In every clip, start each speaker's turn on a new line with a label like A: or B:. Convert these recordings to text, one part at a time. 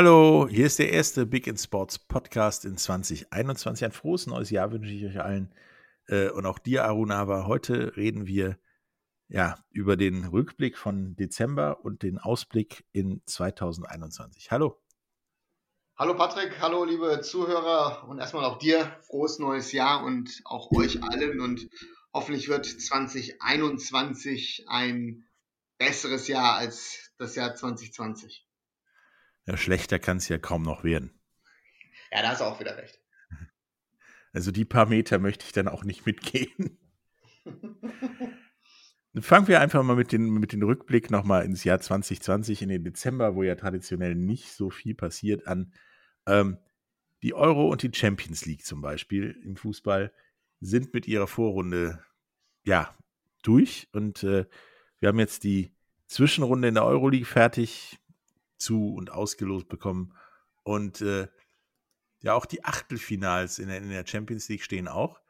A: Hallo, hier ist der erste Big in Sports Podcast in 2021. Ein frohes neues Jahr wünsche ich euch allen äh, und auch dir, Arunava. Heute reden wir ja über den Rückblick von Dezember und den Ausblick in 2021. Hallo.
B: Hallo Patrick, hallo liebe Zuhörer und erstmal auch dir frohes neues Jahr und auch euch allen und hoffentlich wird 2021 ein besseres Jahr als das Jahr 2020.
A: Ja, schlechter kann es ja kaum noch werden.
B: Ja, da hast du auch wieder recht.
A: Also die paar Meter möchte ich dann auch nicht mitgehen. Dann fangen wir einfach mal mit, den, mit dem Rückblick nochmal ins Jahr 2020, in den Dezember, wo ja traditionell nicht so viel passiert, an. Ähm, die Euro und die Champions League zum Beispiel im Fußball sind mit ihrer Vorrunde ja durch und äh, wir haben jetzt die Zwischenrunde in der Euroleague fertig zu und ausgelost bekommen. Und äh, ja, auch die Achtelfinals in der, in der, Champions League stehen auch.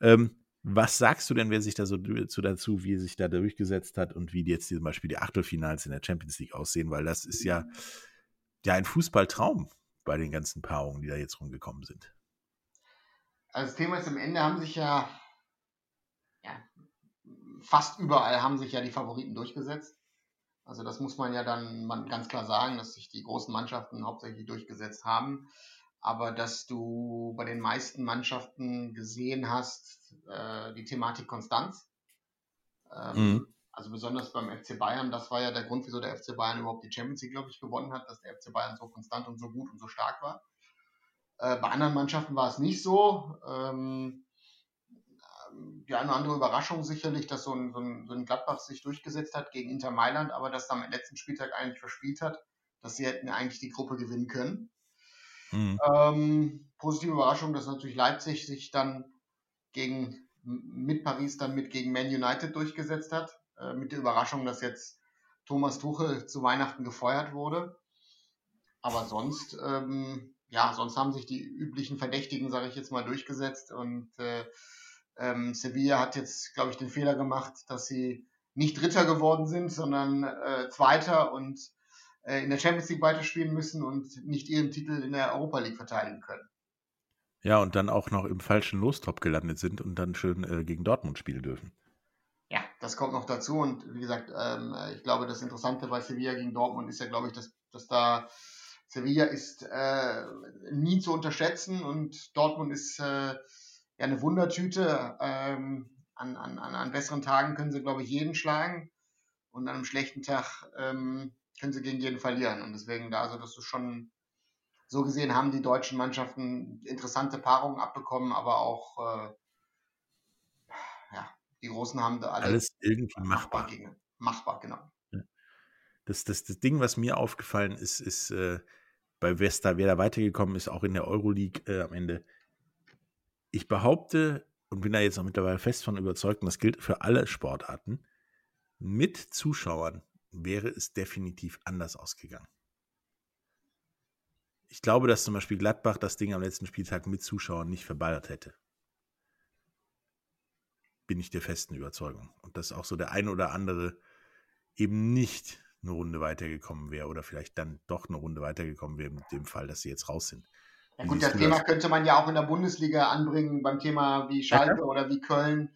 A: Ähm, was sagst du denn, wer sich da so zu, dazu, wie sich da durchgesetzt hat und wie jetzt zum Beispiel die Achtelfinals in der Champions League aussehen? Weil das ist ja, ja ein Fußballtraum bei den ganzen Paarungen, die da jetzt rumgekommen sind.
B: Also das Thema ist, am Ende haben sich ja, ja fast überall haben sich ja die Favoriten durchgesetzt. Also das muss man ja dann ganz klar sagen, dass sich die großen Mannschaften hauptsächlich durchgesetzt haben. Aber dass du bei den meisten Mannschaften gesehen hast, äh, die Thematik Konstanz. Ähm, mhm. Also besonders beim FC Bayern, das war ja der Grund, wieso der FC Bayern überhaupt die Champions League, glaube ich, gewonnen hat, dass der FC Bayern so konstant und so gut und so stark war. Äh, bei anderen Mannschaften war es nicht so. Ähm, die eine oder andere Überraschung sicherlich, dass so ein, so, ein, so ein Gladbach sich durchgesetzt hat gegen Inter Mailand, aber das am letzten Spieltag eigentlich verspielt hat, dass sie hätten eigentlich die Gruppe gewinnen können. Mhm. Ähm, positive Überraschung, dass natürlich Leipzig sich dann gegen mit Paris dann mit gegen Man United durchgesetzt hat, äh, mit der Überraschung, dass jetzt Thomas Tuchel zu Weihnachten gefeuert wurde. Aber sonst, ähm, ja, sonst haben sich die üblichen Verdächtigen, sage ich jetzt mal, durchgesetzt und äh, ähm, Sevilla hat jetzt, glaube ich, den Fehler gemacht, dass sie nicht Dritter geworden sind, sondern äh, Zweiter und äh, in der Champions League weiterspielen müssen und nicht ihren Titel in der Europa League verteidigen können.
A: Ja, und dann auch noch im falschen Lostop gelandet sind und dann schön äh, gegen Dortmund spielen dürfen.
B: Ja, das kommt noch dazu. Und wie gesagt, ähm, ich glaube, das Interessante bei Sevilla gegen Dortmund ist ja, glaube ich, dass, dass da Sevilla ist äh, nie zu unterschätzen und Dortmund ist äh, ja eine Wundertüte. Ähm, an, an, an besseren Tagen können sie, glaube ich, jeden schlagen. Und an einem schlechten Tag ähm, können sie gegen jeden verlieren. Und deswegen, da, also das ist schon so gesehen, haben die deutschen Mannschaften interessante Paarungen abbekommen, aber auch äh, ja, die Großen haben da alle
A: alles irgendwie machbar.
B: Gegen, machbar, genau.
A: Das, das, das Ding, was mir aufgefallen ist, ist äh, bei Vesta, wer da weitergekommen ist, auch in der Euroleague äh, am Ende, ich behaupte und bin da jetzt auch mittlerweile fest von überzeugt, und das gilt für alle Sportarten, mit Zuschauern wäre es definitiv anders ausgegangen. Ich glaube, dass zum Beispiel Gladbach das Ding am letzten Spieltag mit Zuschauern nicht verballert hätte. Bin ich der festen Überzeugung. Und dass auch so der ein oder andere eben nicht eine Runde weitergekommen wäre oder vielleicht dann doch eine Runde weitergekommen wäre mit dem Fall, dass sie jetzt raus sind.
B: Ja gut, das Thema das? könnte man ja auch in der Bundesliga anbringen, beim Thema wie Schalke ja. oder wie Köln,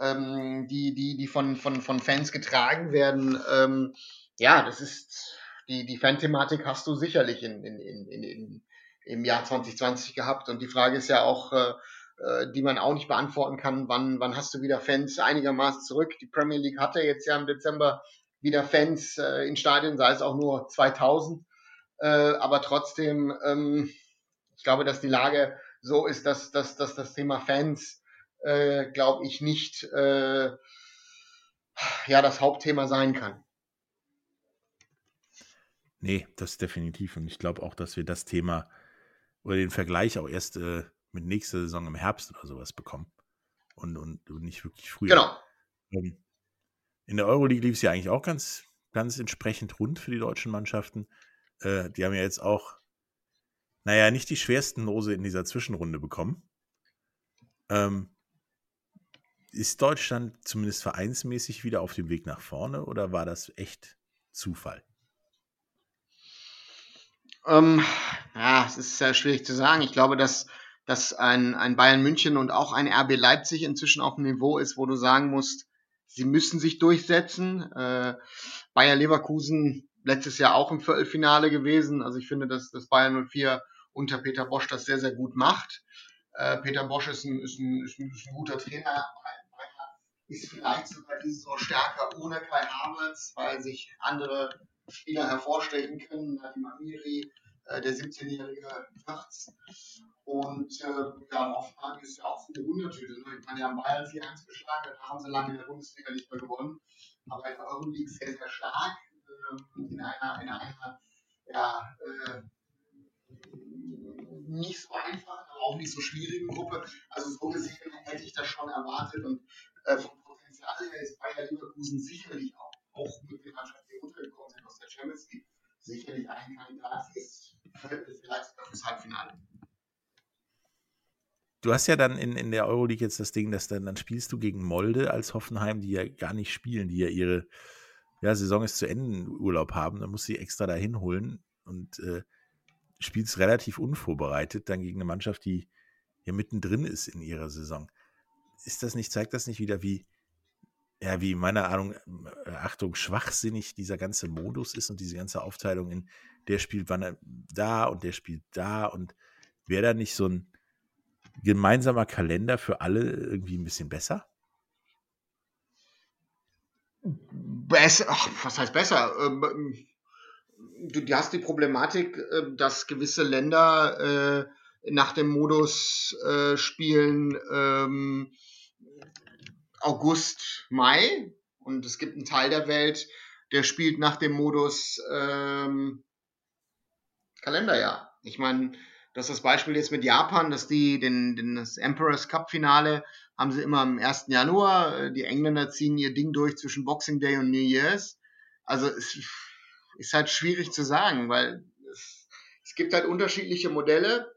B: ähm, die, die, die von, von, von Fans getragen werden. Ähm, ja, das ist, die, die Fan-Thematik hast du sicherlich in, in, in, in, im Jahr 2020 gehabt. Und die Frage ist ja auch, äh, äh, die man auch nicht beantworten kann, wann, wann hast du wieder Fans einigermaßen zurück? Die Premier League hatte jetzt ja im Dezember wieder Fans äh, in Stadien, sei es auch nur 2000. Äh, aber trotzdem, ähm, ich glaube, dass die Lage so ist, dass, dass, dass das Thema Fans, äh, glaube ich, nicht äh, ja, das Hauptthema sein kann.
A: Nee, das definitiv. Und ich glaube auch, dass wir das Thema oder den Vergleich auch erst äh, mit nächster Saison im Herbst oder sowas bekommen. Und, und, und nicht wirklich früher.
B: Genau.
A: Ähm, in der Euroleague lief es ja eigentlich auch ganz, ganz entsprechend rund für die deutschen Mannschaften. Äh, die haben ja jetzt auch, naja, nicht die schwersten Lose in dieser Zwischenrunde bekommen. Ähm, ist Deutschland zumindest vereinsmäßig wieder auf dem Weg nach vorne oder war das echt Zufall?
B: Ähm, ja, es ist sehr schwierig zu sagen. Ich glaube, dass, dass ein, ein Bayern München und auch ein RB Leipzig inzwischen auf einem Niveau ist, wo du sagen musst, sie müssen sich durchsetzen. Äh, Bayer Leverkusen letztes Jahr auch im Viertelfinale gewesen. Also ich finde, dass, dass Bayern 04 unter Peter Bosch das sehr, sehr gut macht. Äh, Peter Bosch ist ein, ist, ein, ist, ein, ist ein guter Trainer. Ist vielleicht sogar diese Saison stärker ohne Kai Havertz, weil sich andere Spieler hervorstechen können. Nadim Amiri, äh, der 17-jährige Wirtz. Und äh, ja, Hoffenheim ist ja auch eine Wundertüte. Ne? Ich meine, die haben Bayern 4-1 geschlagen, da haben sie lange in der Bundesliga nicht mehr gewonnen. Aber in der sehr, sehr stark. Äh, in einer, in einer ja, äh, nicht so einfachen, aber auch nicht so schwierigen Gruppe. Also so gesehen hätte ich das schon erwartet. Und äh, vom Potenzial her ist Bayer Leverkusen sicherlich auch, auch mit den Mannschaften, die runtergekommen sind aus der Champions League, sicherlich ein Kandidat ist vielleicht sogar fürs Halbfinale.
A: Du hast ja dann in, in der Euroleague jetzt das Ding, dass dann, dann spielst du gegen Molde als Hoffenheim, die ja gar nicht spielen, die ja ihre ja, Saison ist zu Ende Urlaub haben, dann musst du sie extra dahin holen und äh, spielst relativ unvorbereitet dann gegen eine Mannschaft, die ja mittendrin ist in ihrer Saison. Ist das nicht, zeigt das nicht wieder, wie, ja, wie meiner Ahnung, äh, Achtung, schwachsinnig dieser ganze Modus ist und diese ganze Aufteilung in der spielt wann er da und der spielt da und wäre da nicht so ein gemeinsamer Kalender für alle irgendwie ein bisschen besser?
B: Besser, ach, was heißt besser? Ähm, du, du hast die Problematik, äh, dass gewisse Länder äh, nach dem Modus äh, spielen ähm, August, Mai und es gibt einen Teil der Welt, der spielt nach dem Modus ähm, Kalenderjahr. Ich meine, das ist das Beispiel jetzt mit Japan, dass die den, den das Emperor's Cup Finale haben sie immer am 1. Januar. Die Engländer ziehen ihr Ding durch zwischen Boxing Day und New Year's. Also es ist halt schwierig zu sagen, weil es, es gibt halt unterschiedliche Modelle,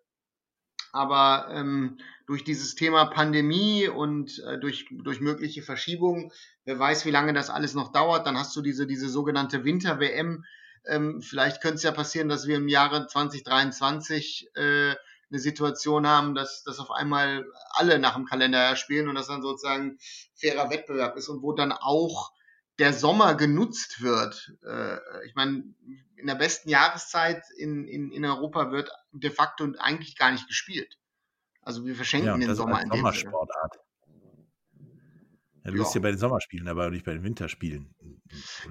B: aber ähm, durch dieses Thema Pandemie und äh, durch, durch mögliche Verschiebungen, wer weiß, wie lange das alles noch dauert, dann hast du diese, diese sogenannte Winter-WM. Ähm, vielleicht könnte es ja passieren, dass wir im Jahre 2023 äh, eine Situation haben, dass, dass auf einmal alle nach dem Kalender spielen und das dann sozusagen fairer Wettbewerb ist und wo dann auch der Sommer genutzt wird. Äh, ich meine, in der besten Jahreszeit in, in, in Europa wird de facto eigentlich gar nicht gespielt. Also wir verschenken ja, den Sommer in
A: Sommersportart. Ja, du bist ja bei den Sommerspielen, aber nicht bei den Winterspielen.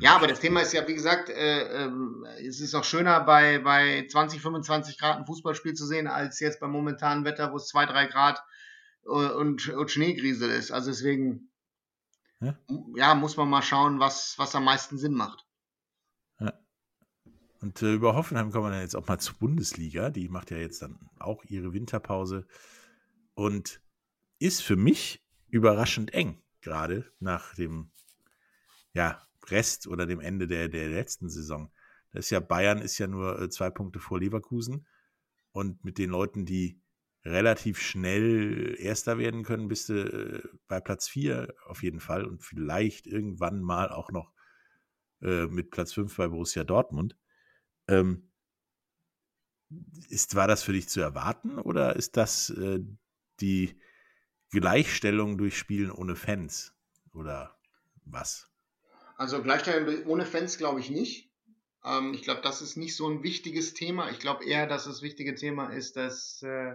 B: Ja, aber das Thema ist ja, wie gesagt, äh, äh, es ist auch schöner bei, bei 20, 25 Grad ein Fußballspiel zu sehen, als jetzt beim momentanen Wetter, wo es 2, 3 Grad äh, und, und Schneegriesel ist. Also deswegen, ja? ja, muss man mal schauen, was, was am meisten Sinn macht.
A: Ja. Und äh, über Hoffenheim kommen wir dann jetzt auch mal zur Bundesliga. Die macht ja jetzt dann auch ihre Winterpause und ist für mich überraschend eng, gerade nach dem ja, Rest oder dem Ende der, der letzten Saison. Das ist ja Bayern ist ja nur äh, zwei Punkte vor Leverkusen und mit den Leuten, die relativ schnell Erster werden können, bist du äh, bei Platz 4 auf jeden Fall und vielleicht irgendwann mal auch noch äh, mit Platz 5 bei Borussia Dortmund. Ähm, ist, war das für dich zu erwarten oder ist das äh, die Gleichstellung durch Spielen ohne Fans oder was?
B: Also Gleichstellung ohne Fans glaube ich nicht. Ähm, ich glaube, das ist nicht so ein wichtiges Thema. Ich glaube eher, dass das wichtige Thema ist, dass äh,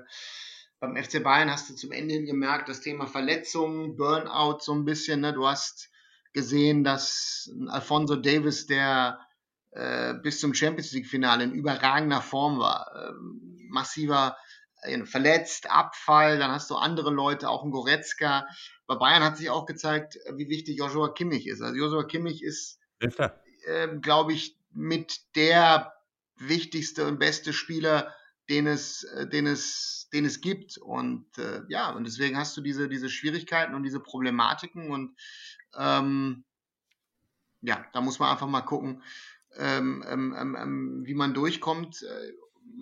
B: beim FC Bayern hast du zum Ende hin gemerkt, das Thema Verletzungen, Burnout so ein bisschen. Ne? Du hast gesehen, dass Alfonso Davis, der äh, bis zum Champions League-Finale in überragender Form war, ähm, massiver äh, verletzt, Abfall, dann hast du andere Leute, auch ein Goretzka. Bei Bayern hat sich auch gezeigt, wie wichtig Joshua Kimmich ist. Also Joshua Kimmich ist, äh, glaube ich, mit der wichtigste und beste Spieler, den es, äh, den es, den es gibt. Und äh, ja, und deswegen hast du diese, diese Schwierigkeiten und diese Problematiken und ähm, ja, da muss man einfach mal gucken, ähm, ähm, ähm, ähm wie man durchkommt. Äh,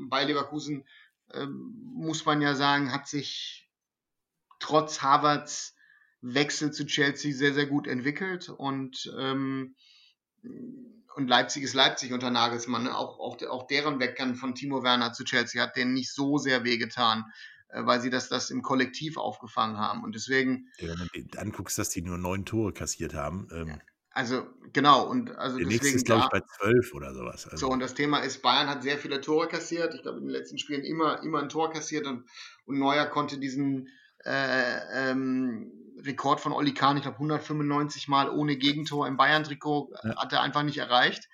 B: bei Leverkusen ähm, muss man ja sagen, hat sich trotz Harvards Wechsel zu Chelsea sehr, sehr gut entwickelt und, ähm, und Leipzig ist Leipzig unter Nagelsmann. Auch, auch, auch deren Weggang von Timo Werner zu Chelsea hat denen nicht so sehr wehgetan, äh, weil sie das, das im Kollektiv aufgefangen haben. Und deswegen.
A: Ja, wenn du dir anguckst, dass die nur neun Tore kassiert haben.
B: Ähm, also, genau. Und also
A: der deswegen, nächste ist, glaube ich, bei zwölf oder sowas.
B: Also. So, und das Thema ist, Bayern hat sehr viele Tore kassiert. Ich glaube, in den letzten Spielen immer, immer ein Tor kassiert und, und Neuer konnte diesen äh, ähm, Rekord von Oli Kahn, ich glaube 195 Mal ohne Gegentor im Bayern-Trikot, ja. hat er einfach nicht erreicht.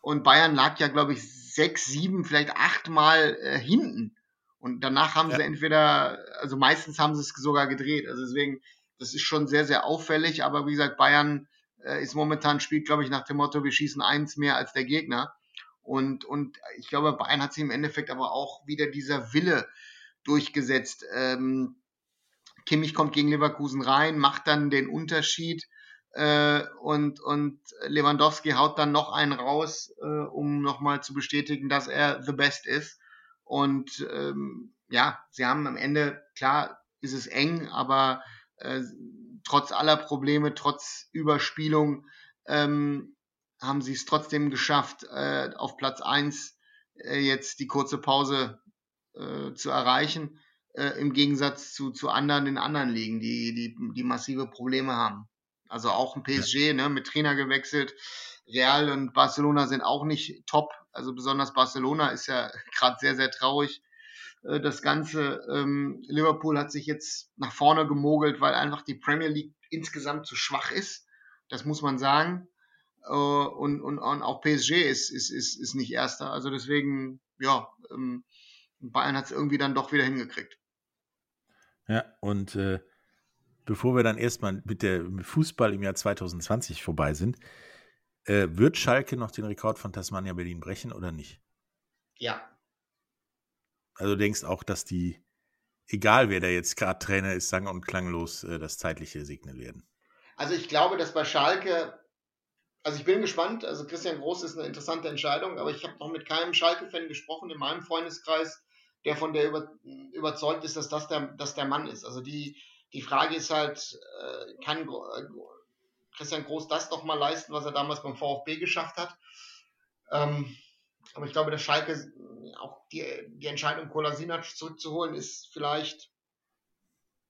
B: Und Bayern lag ja, glaube ich, sechs, sieben, vielleicht acht Mal äh, hinten. Und danach haben ja. sie entweder, also meistens haben sie es sogar gedreht. Also deswegen, das ist schon sehr, sehr auffällig. Aber wie gesagt, Bayern äh, ist momentan spielt, glaube ich, nach dem Motto, wir schießen eins mehr als der Gegner. Und, und ich glaube, Bayern hat sich im Endeffekt aber auch wieder dieser Wille durchgesetzt. Ähm, Kimmich kommt gegen Leverkusen rein, macht dann den Unterschied äh, und, und Lewandowski haut dann noch einen raus, äh, um nochmal zu bestätigen, dass er the best ist. Und ähm, ja, sie haben am Ende, klar ist es eng, aber äh, trotz aller Probleme, trotz Überspielung, ähm, haben sie es trotzdem geschafft, äh, auf Platz 1 äh, jetzt die kurze Pause äh, zu erreichen, äh, im Gegensatz zu, zu anderen in anderen Ligen, die, die, die massive Probleme haben. Also auch ein PSG, ja. ne, mit Trainer gewechselt. Real und Barcelona sind auch nicht top. Also besonders Barcelona ist ja gerade sehr, sehr traurig äh, das Ganze. Ähm, Liverpool hat sich jetzt nach vorne gemogelt, weil einfach die Premier League insgesamt zu schwach ist. Das muss man sagen. Äh, und, und, und auch PSG ist, ist, ist, ist nicht Erster. Also deswegen, ja, ähm, Bayern hat es irgendwie dann doch wieder hingekriegt.
A: Ja, und äh, bevor wir dann erstmal mit der mit Fußball im Jahr 2020 vorbei sind, äh, wird Schalke noch den Rekord von Tasmania Berlin brechen oder nicht?
B: Ja,
A: also du denkst auch, dass die, egal wer da jetzt gerade Trainer ist, sang- und klanglos äh, das Zeitliche segnen werden.
B: Also ich glaube, dass bei Schalke, also ich bin gespannt, also Christian Groß ist eine interessante Entscheidung, aber ich habe noch mit keinem Schalke-Fan gesprochen in meinem Freundeskreis, der von der über, überzeugt ist, dass das der, dass der Mann ist. Also die, die Frage ist halt, äh, kann äh, Christian Groß das noch mal leisten, was er damals beim VfB geschafft hat? Ähm, aber ich glaube, dass Schalke auch die, die Entscheidung, Kolasinac zurückzuholen, ist vielleicht,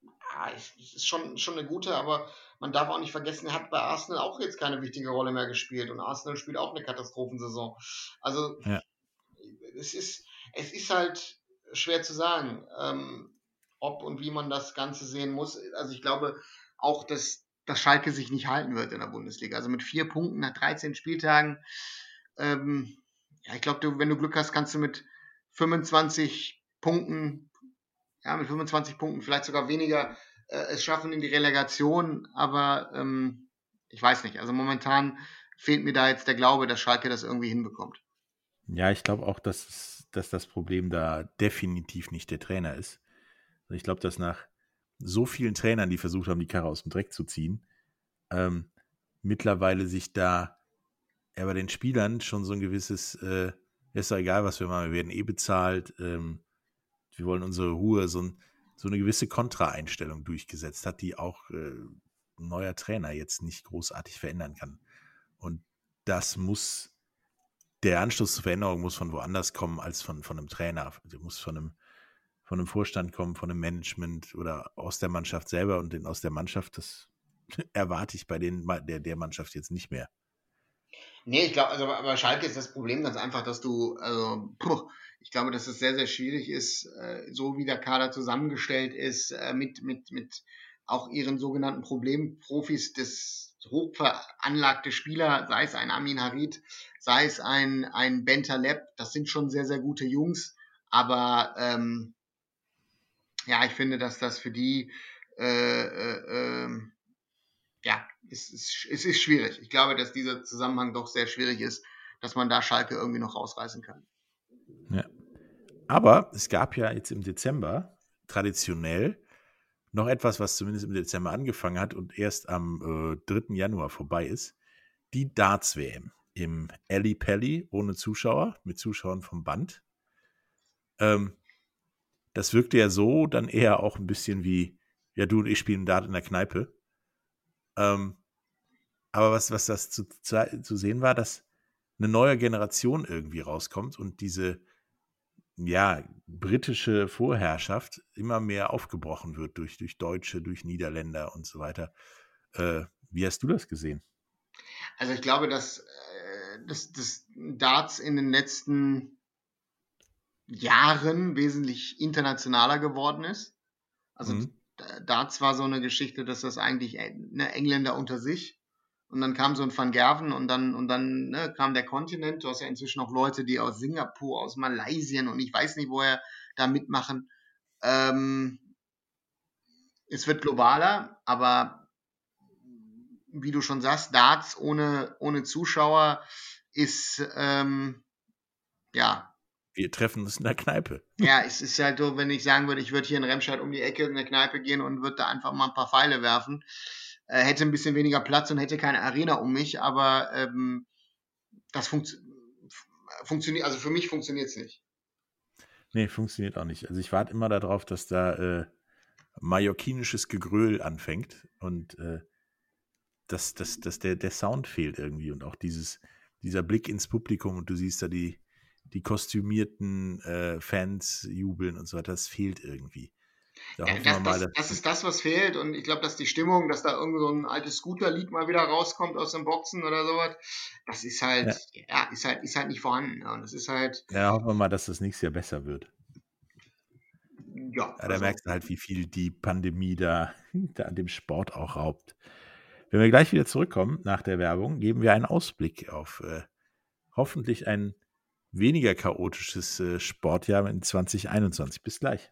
B: ja, ist schon, schon eine gute, aber man darf auch nicht vergessen, er hat bei Arsenal auch jetzt keine wichtige Rolle mehr gespielt und Arsenal spielt auch eine Katastrophensaison. Also, ja. es, ist, es ist halt schwer zu sagen, ähm, ob und wie man das Ganze sehen muss. Also, ich glaube auch, dass, dass Schalke sich nicht halten wird in der Bundesliga. Also, mit vier Punkten nach 13 Spieltagen, ähm, ja, ich glaube, wenn du Glück hast, kannst du mit 25 Punkten, ja, mit 25 Punkten, vielleicht sogar weniger, äh, es schaffen in die Relegation, aber ähm, ich weiß nicht. Also momentan fehlt mir da jetzt der Glaube, dass Schalke das irgendwie hinbekommt.
A: Ja, ich glaube auch, dass, dass das Problem da definitiv nicht der Trainer ist. Also ich glaube, dass nach so vielen Trainern, die versucht haben, die Karre aus dem Dreck zu ziehen, ähm, mittlerweile sich da ja, bei den Spielern schon so ein gewisses, äh, ist doch egal, was wir machen, wir werden eh bezahlt, ähm, wir wollen unsere Ruhe, so, ein, so eine gewisse Kontraeinstellung durchgesetzt hat, die auch äh, ein neuer Trainer jetzt nicht großartig verändern kann. Und das muss, der Anschluss zur Veränderung muss von woanders kommen als von, von einem Trainer. Der muss von einem, von einem Vorstand kommen, von einem Management oder aus der Mannschaft selber und den, aus der Mannschaft, das erwarte ich bei den, der, der Mannschaft jetzt nicht mehr.
B: Nee, ich glaube, also bei Schalke ist das Problem ganz einfach, dass du, also, puh, ich glaube, dass es sehr, sehr schwierig ist, äh, so wie der Kader zusammengestellt ist, äh, mit, mit, mit auch ihren sogenannten Problemprofis des hochveranlagte Spieler, sei es ein Amin Harid, sei es ein, ein Benter Lepp, das sind schon sehr, sehr gute Jungs, aber ähm, ja, ich finde, dass das für die äh, äh, ähm, ja, es ist, es ist schwierig. Ich glaube, dass dieser Zusammenhang doch sehr schwierig ist, dass man da Schalke irgendwie noch rausreißen kann.
A: Ja. Aber es gab ja jetzt im Dezember traditionell noch etwas, was zumindest im Dezember angefangen hat und erst am äh, 3. Januar vorbei ist. Die Darts-WM im Ali Pelli ohne Zuschauer, mit Zuschauern vom Band. Ähm, das wirkte ja so dann eher auch ein bisschen wie, ja, du und ich spielen Dart in der Kneipe. Ähm, aber was, was das zu, zu sehen war, dass eine neue Generation irgendwie rauskommt und diese ja, britische Vorherrschaft immer mehr aufgebrochen wird durch, durch Deutsche, durch Niederländer und so weiter. Äh, wie hast du das gesehen?
B: Also ich glaube, dass, äh, dass, dass Darts in den letzten Jahren wesentlich internationaler geworden ist. Also mhm. Darts war so eine Geschichte, dass das eigentlich ne, Engländer unter sich und dann kam so ein Van Gerven und dann, und dann ne, kam der Kontinent. Du hast ja inzwischen auch Leute, die aus Singapur, aus Malaysia und ich weiß nicht, woher da mitmachen. Ähm, es wird globaler, aber wie du schon sagst, Darts ohne, ohne Zuschauer ist, ähm, ja.
A: Wir treffen uns in der Kneipe.
B: Ja, es ist halt so, wenn ich sagen würde, ich würde hier in Remscheid um die Ecke in der Kneipe gehen und würde da einfach mal ein paar Pfeile werfen äh, hätte ein bisschen weniger Platz und hätte keine Arena um mich, aber ähm, das funkt funktioniert, also für mich funktioniert es nicht.
A: Nee, funktioniert auch nicht. Also ich warte immer darauf, dass da äh, mallorquinisches Gegröhl anfängt und äh, dass, dass, dass der, der Sound fehlt irgendwie und auch dieses, dieser Blick ins Publikum und du siehst da die, die kostümierten äh, Fans jubeln und so weiter, das fehlt irgendwie.
B: Da ja, das, mal, das, das, ist das, was fehlt. Und ich glaube, dass die Stimmung, dass da irgend so ein altes Scooter-Lied mal wieder rauskommt aus dem Boxen oder sowas, das ist halt, ja, ja ist halt, ist halt nicht vorhanden. Und das ist halt.
A: Ja, hoffen wir mal, dass das nächstes Jahr besser wird.
B: Ja. ja
A: da also, merkst du halt, wie viel die Pandemie da, da an dem Sport auch raubt. Wenn wir gleich wieder zurückkommen nach der Werbung, geben wir einen Ausblick auf äh, hoffentlich ein weniger chaotisches äh, Sportjahr in 2021. Bis gleich.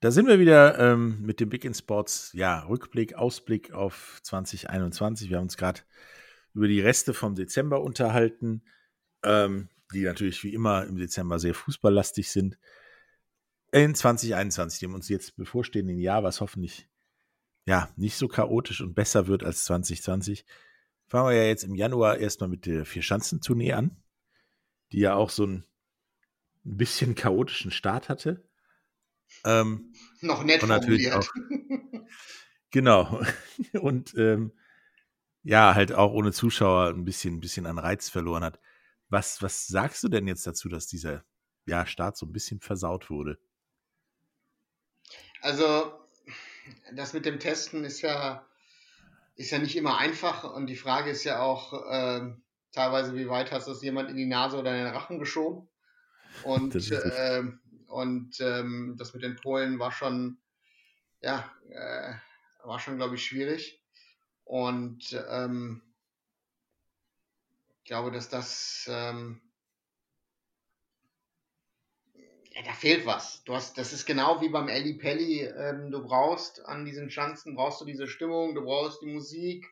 A: Da sind wir wieder ähm, mit dem Big in Sports, ja, Rückblick, Ausblick auf 2021. Wir haben uns gerade über die Reste vom Dezember unterhalten, ähm, die natürlich wie immer im Dezember sehr fußballlastig sind. In 2021, dem uns jetzt bevorstehenden Jahr, was hoffentlich ja nicht so chaotisch und besser wird als 2020, fangen wir ja jetzt im Januar erstmal mit der Vier-Schanzentournee an, die ja auch so ein bisschen chaotischen Start hatte.
B: Ähm, Noch nett und natürlich auch.
A: genau. Und ähm, ja, halt auch ohne Zuschauer ein bisschen, ein bisschen an Reiz verloren hat. Was, was sagst du denn jetzt dazu, dass dieser ja, Start so ein bisschen versaut wurde?
B: Also, das mit dem Testen ist ja, ist ja nicht immer einfach und die Frage ist ja auch äh, teilweise, wie weit hast du es jemand in die Nase oder in den Rachen geschoben? Und äh, und ähm, das mit den Polen war schon, ja, äh, war schon, glaube ich, schwierig. Und ähm, ich glaube, dass das, ähm, ja, da fehlt was. Du hast, das ist genau wie beim Elli Pelli. Ähm, du brauchst an diesen Schanzen, brauchst du diese Stimmung, du brauchst die Musik.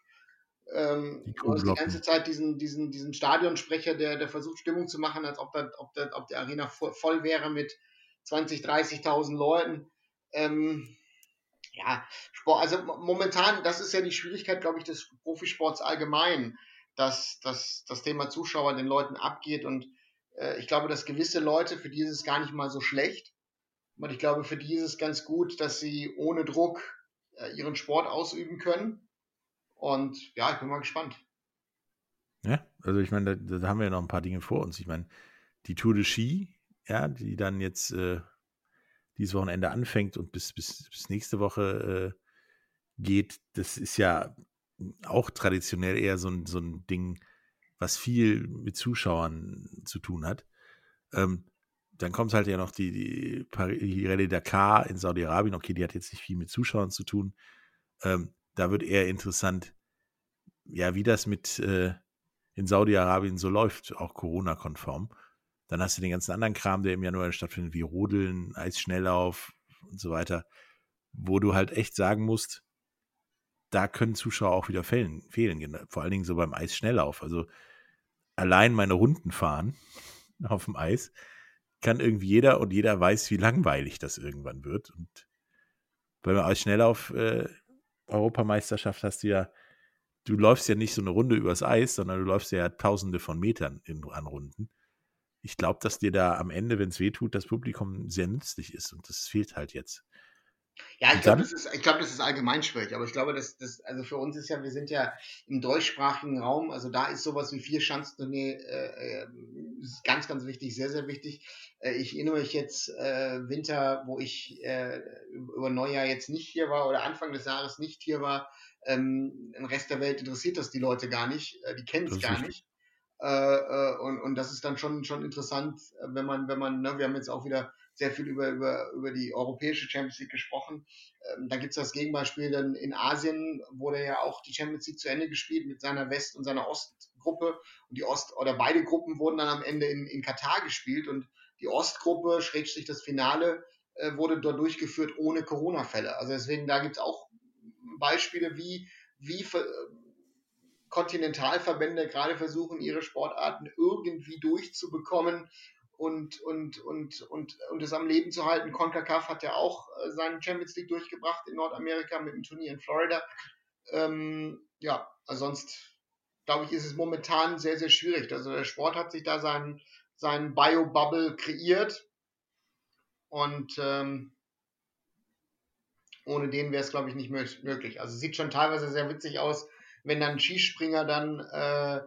B: Ähm, die du hast die ganze Zeit diesen, diesen, diesen Stadionsprecher, der, der versucht, Stimmung zu machen, als ob, da, ob, da, ob die Arena voll wäre mit 20, 30.000 Leuten. Ähm, ja, Sport, also momentan, das ist ja die Schwierigkeit, glaube ich, des Profisports allgemein, dass, dass das Thema Zuschauer den Leuten abgeht und äh, ich glaube, dass gewisse Leute, für die ist es gar nicht mal so schlecht. Und ich glaube, für die ist es ganz gut, dass sie ohne Druck äh, ihren Sport ausüben können. Und ja, ich bin mal gespannt.
A: Ja, Also ich meine, da, da, haben wir ja noch ein paar Dinge vor uns. Ich meine, die Tour de Ski, ja, die dann jetzt äh, dieses Wochenende anfängt und bis, bis, bis nächste Woche äh, geht, das ist ja auch traditionell eher so ein, so ein Ding, was viel mit Zuschauern zu tun hat. Ähm, dann kommt halt ja noch die, die, die Rallye Dakar in Saudi-Arabien. Okay, die hat jetzt nicht viel mit Zuschauern zu tun. Ähm, da wird eher interessant, ja, wie das mit äh, in Saudi-Arabien so läuft, auch Corona-konform. Dann hast du den ganzen anderen Kram, der im Januar stattfindet, wie Rodeln, Eisschnelllauf und so weiter, wo du halt echt sagen musst, da können Zuschauer auch wieder fehlen, fehlen vor allen Dingen so beim Eisschnelllauf. Also allein meine Runden fahren auf dem Eis kann irgendwie jeder und jeder weiß, wie langweilig das irgendwann wird. Und beim Eisschnelllauf äh, Europameisterschaft hast du ja, du läufst ja nicht so eine Runde übers Eis, sondern du läufst ja tausende von Metern in, an Runden. Ich glaube, dass dir da am Ende, wenn es weh tut, das Publikum sehr nützlich ist und das fehlt halt jetzt.
B: Ja, ich glaube, das, ist, glaub, das ist allgemein schwierig, aber ich glaube, dass das, also für uns ist ja, wir sind ja im deutschsprachigen Raum, also da ist sowas wie vier Schanzentournee äh, äh, ganz, ganz wichtig, sehr, sehr wichtig. Äh, ich erinnere mich jetzt äh, Winter, wo ich äh, über Neujahr jetzt nicht hier war oder Anfang des Jahres nicht hier war. Ähm, Im Rest der Welt interessiert das die Leute gar nicht, äh, die kennen es gar richtig. nicht. Äh, äh, und, und das ist dann schon, schon interessant, wenn man, wenn man, ne, wir haben jetzt auch wieder sehr viel über, über, über die europäische Champions League gesprochen. Ähm, da gibt es das Gegenbeispiel dann in Asien, wurde ja auch die Champions League zu Ende gespielt mit seiner West- und seiner Ostgruppe. Und die Ost- oder beide Gruppen wurden dann am Ende in, in Katar gespielt und die Ostgruppe, schrägstrich das Finale, äh, wurde dort durchgeführt ohne Corona-Fälle. Also deswegen, da gibt es auch Beispiele, wie, wie Kontinentalverbände gerade versuchen, ihre Sportarten irgendwie durchzubekommen, und, und, und, und, und es am Leben zu halten. CONCACAF hat ja auch äh, seinen Champions League durchgebracht in Nordamerika mit dem Turnier in Florida. Ähm, ja, also sonst glaube ich, ist es momentan sehr, sehr schwierig. Also der Sport hat sich da seinen, seinen Bio-Bubble kreiert und ähm, ohne den wäre es, glaube ich, nicht möglich. Also sieht schon teilweise sehr witzig aus, wenn dann Skispringer dann äh,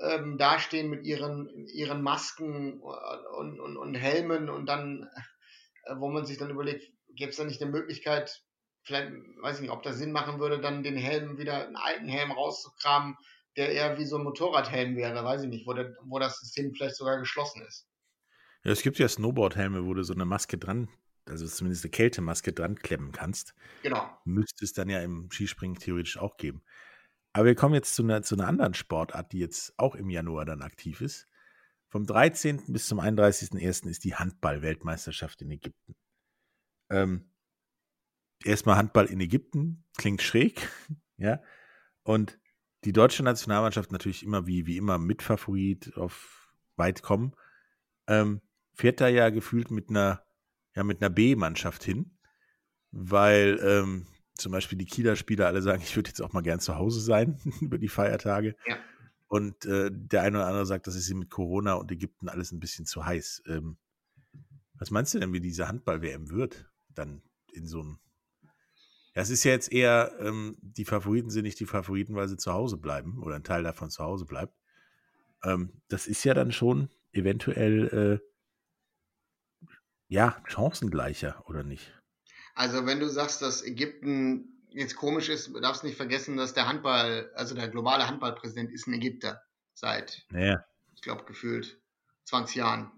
B: ähm, dastehen mit ihren, ihren Masken und, und, und Helmen und dann, äh, wo man sich dann überlegt, gäbe es da nicht eine Möglichkeit, vielleicht, weiß ich nicht, ob das Sinn machen würde, dann den Helm wieder, einen alten Helm rauszukramen, der eher wie so ein Motorradhelm wäre, weiß ich nicht, wo, der, wo das System vielleicht sogar geschlossen ist.
A: Ja, es gibt ja Snowboard-Helme, wo du so eine Maske dran, also zumindest eine Kältemaske dran klemmen kannst.
B: Genau.
A: Müsste es dann ja im Skispringen theoretisch auch geben. Aber wir kommen jetzt zu einer, zu einer anderen Sportart, die jetzt auch im Januar dann aktiv ist. Vom 13. bis zum 31.01. ist die Handball-Weltmeisterschaft in Ägypten. Ähm, erstmal Handball in Ägypten, klingt schräg, ja. Und die deutsche Nationalmannschaft natürlich immer wie, wie immer Mitfavorit auf weit kommen, ähm, fährt da ja gefühlt mit einer, ja, einer B-Mannschaft hin, weil ähm, zum Beispiel die Kieler Spieler alle sagen, ich würde jetzt auch mal gern zu Hause sein über die Feiertage.
B: Ja.
A: Und äh, der eine oder andere sagt, das ist mit Corona und Ägypten alles ein bisschen zu heiß. Ähm, was meinst du denn, wie diese Handball-WM wird? Dann in so einem. Ja, es ist ja jetzt eher, ähm, die Favoriten sind nicht die Favoriten, weil sie zu Hause bleiben oder ein Teil davon zu Hause bleibt. Ähm, das ist ja dann schon eventuell, äh, ja, chancengleicher, oder nicht?
B: Also wenn du sagst, dass Ägypten jetzt komisch ist, darfst du nicht vergessen, dass der Handball, also der globale Handballpräsident ist ein Ägypter seit,
A: ja.
B: ich glaube, gefühlt 20 Jahren.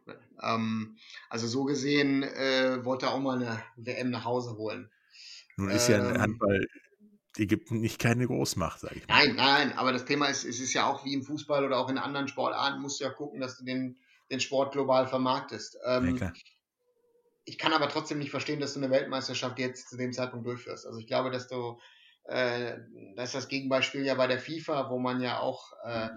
B: Ähm, also so gesehen äh, wollte er auch mal eine WM nach Hause holen.
A: Nun ist ähm, ja ein Handball Ägypten nicht keine Großmacht, sage ich
B: mal. Nein, nein, aber das Thema ist, es ist ja auch wie im Fußball oder auch in anderen Sportarten, musst du ja gucken, dass du den, den Sport global vermarktest. Ähm, ja, ich kann aber trotzdem nicht verstehen, dass du eine Weltmeisterschaft jetzt zu dem Zeitpunkt durchführst. Also ich glaube, dass du, äh, das ist das Gegenbeispiel ja bei der FIFA, wo man ja auch äh,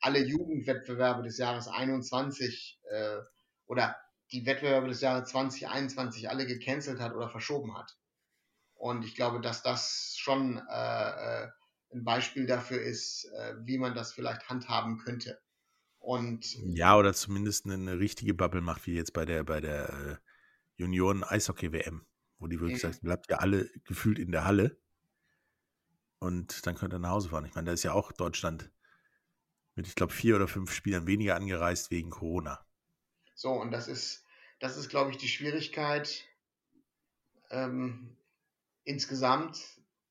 B: alle Jugendwettbewerbe des Jahres 21 äh, oder die Wettbewerbe des Jahres 2021 alle gecancelt hat oder verschoben hat. Und ich glaube, dass das schon äh, äh ein Beispiel dafür ist, äh, wie man das vielleicht handhaben könnte. Und
A: ja, oder zumindest eine richtige Bubble macht, wie jetzt bei der bei der äh, Junioren-Eishockey-WM, wo die wirklich mhm. sagt, bleibt ja alle gefühlt in der Halle und dann könnt ihr nach Hause fahren. Ich meine, da ist ja auch Deutschland mit, ich glaube, vier oder fünf Spielern weniger angereist wegen Corona.
B: So, und das ist, das ist, glaube ich, die Schwierigkeit ähm, insgesamt,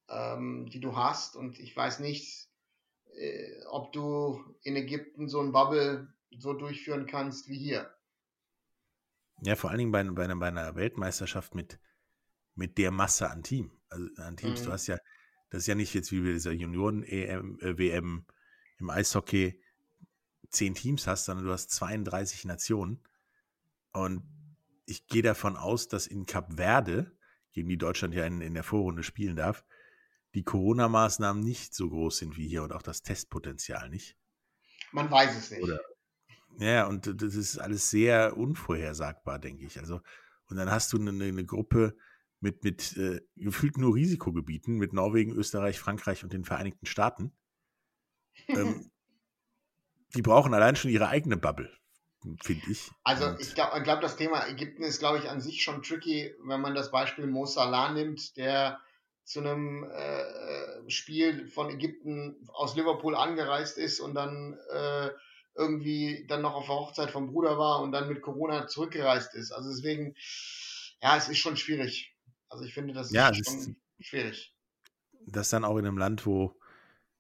B: ähm, die du hast. Und ich weiß nicht, äh, ob du in Ägypten so ein Bubble so durchführen kannst wie hier.
A: Ja, vor allen Dingen bei, bei, einer, bei einer Weltmeisterschaft mit, mit der Masse an Team. Also an Teams. Mhm. Du hast ja, das ist ja nicht jetzt wie bei dieser Junioren-EM, äh, WM im Eishockey zehn Teams hast, sondern du hast 32 Nationen. Und ich gehe davon aus, dass in Kap Verde, gegen die Deutschland ja in, in der Vorrunde spielen darf, die Corona-Maßnahmen nicht so groß sind wie hier und auch das Testpotenzial nicht.
B: Man weiß es nicht.
A: Oder, ja, und das ist alles sehr unvorhersagbar, denke ich. Also, und dann hast du eine, eine Gruppe mit, mit äh, gefühlt nur Risikogebieten, mit Norwegen, Österreich, Frankreich und den Vereinigten Staaten. ähm, die brauchen allein schon ihre eigene Bubble, finde ich.
B: Also und ich glaube, glaub, das Thema Ägypten ist, glaube ich, an sich schon tricky, wenn man das Beispiel Mo Salah nimmt, der zu einem äh, Spiel von Ägypten aus Liverpool angereist ist und dann äh, irgendwie dann noch auf der Hochzeit vom Bruder war und dann mit Corona zurückgereist ist. Also deswegen, ja, es ist schon schwierig. Also ich finde, das
A: ja,
B: ist schon ist, schwierig.
A: Das dann auch in einem Land, wo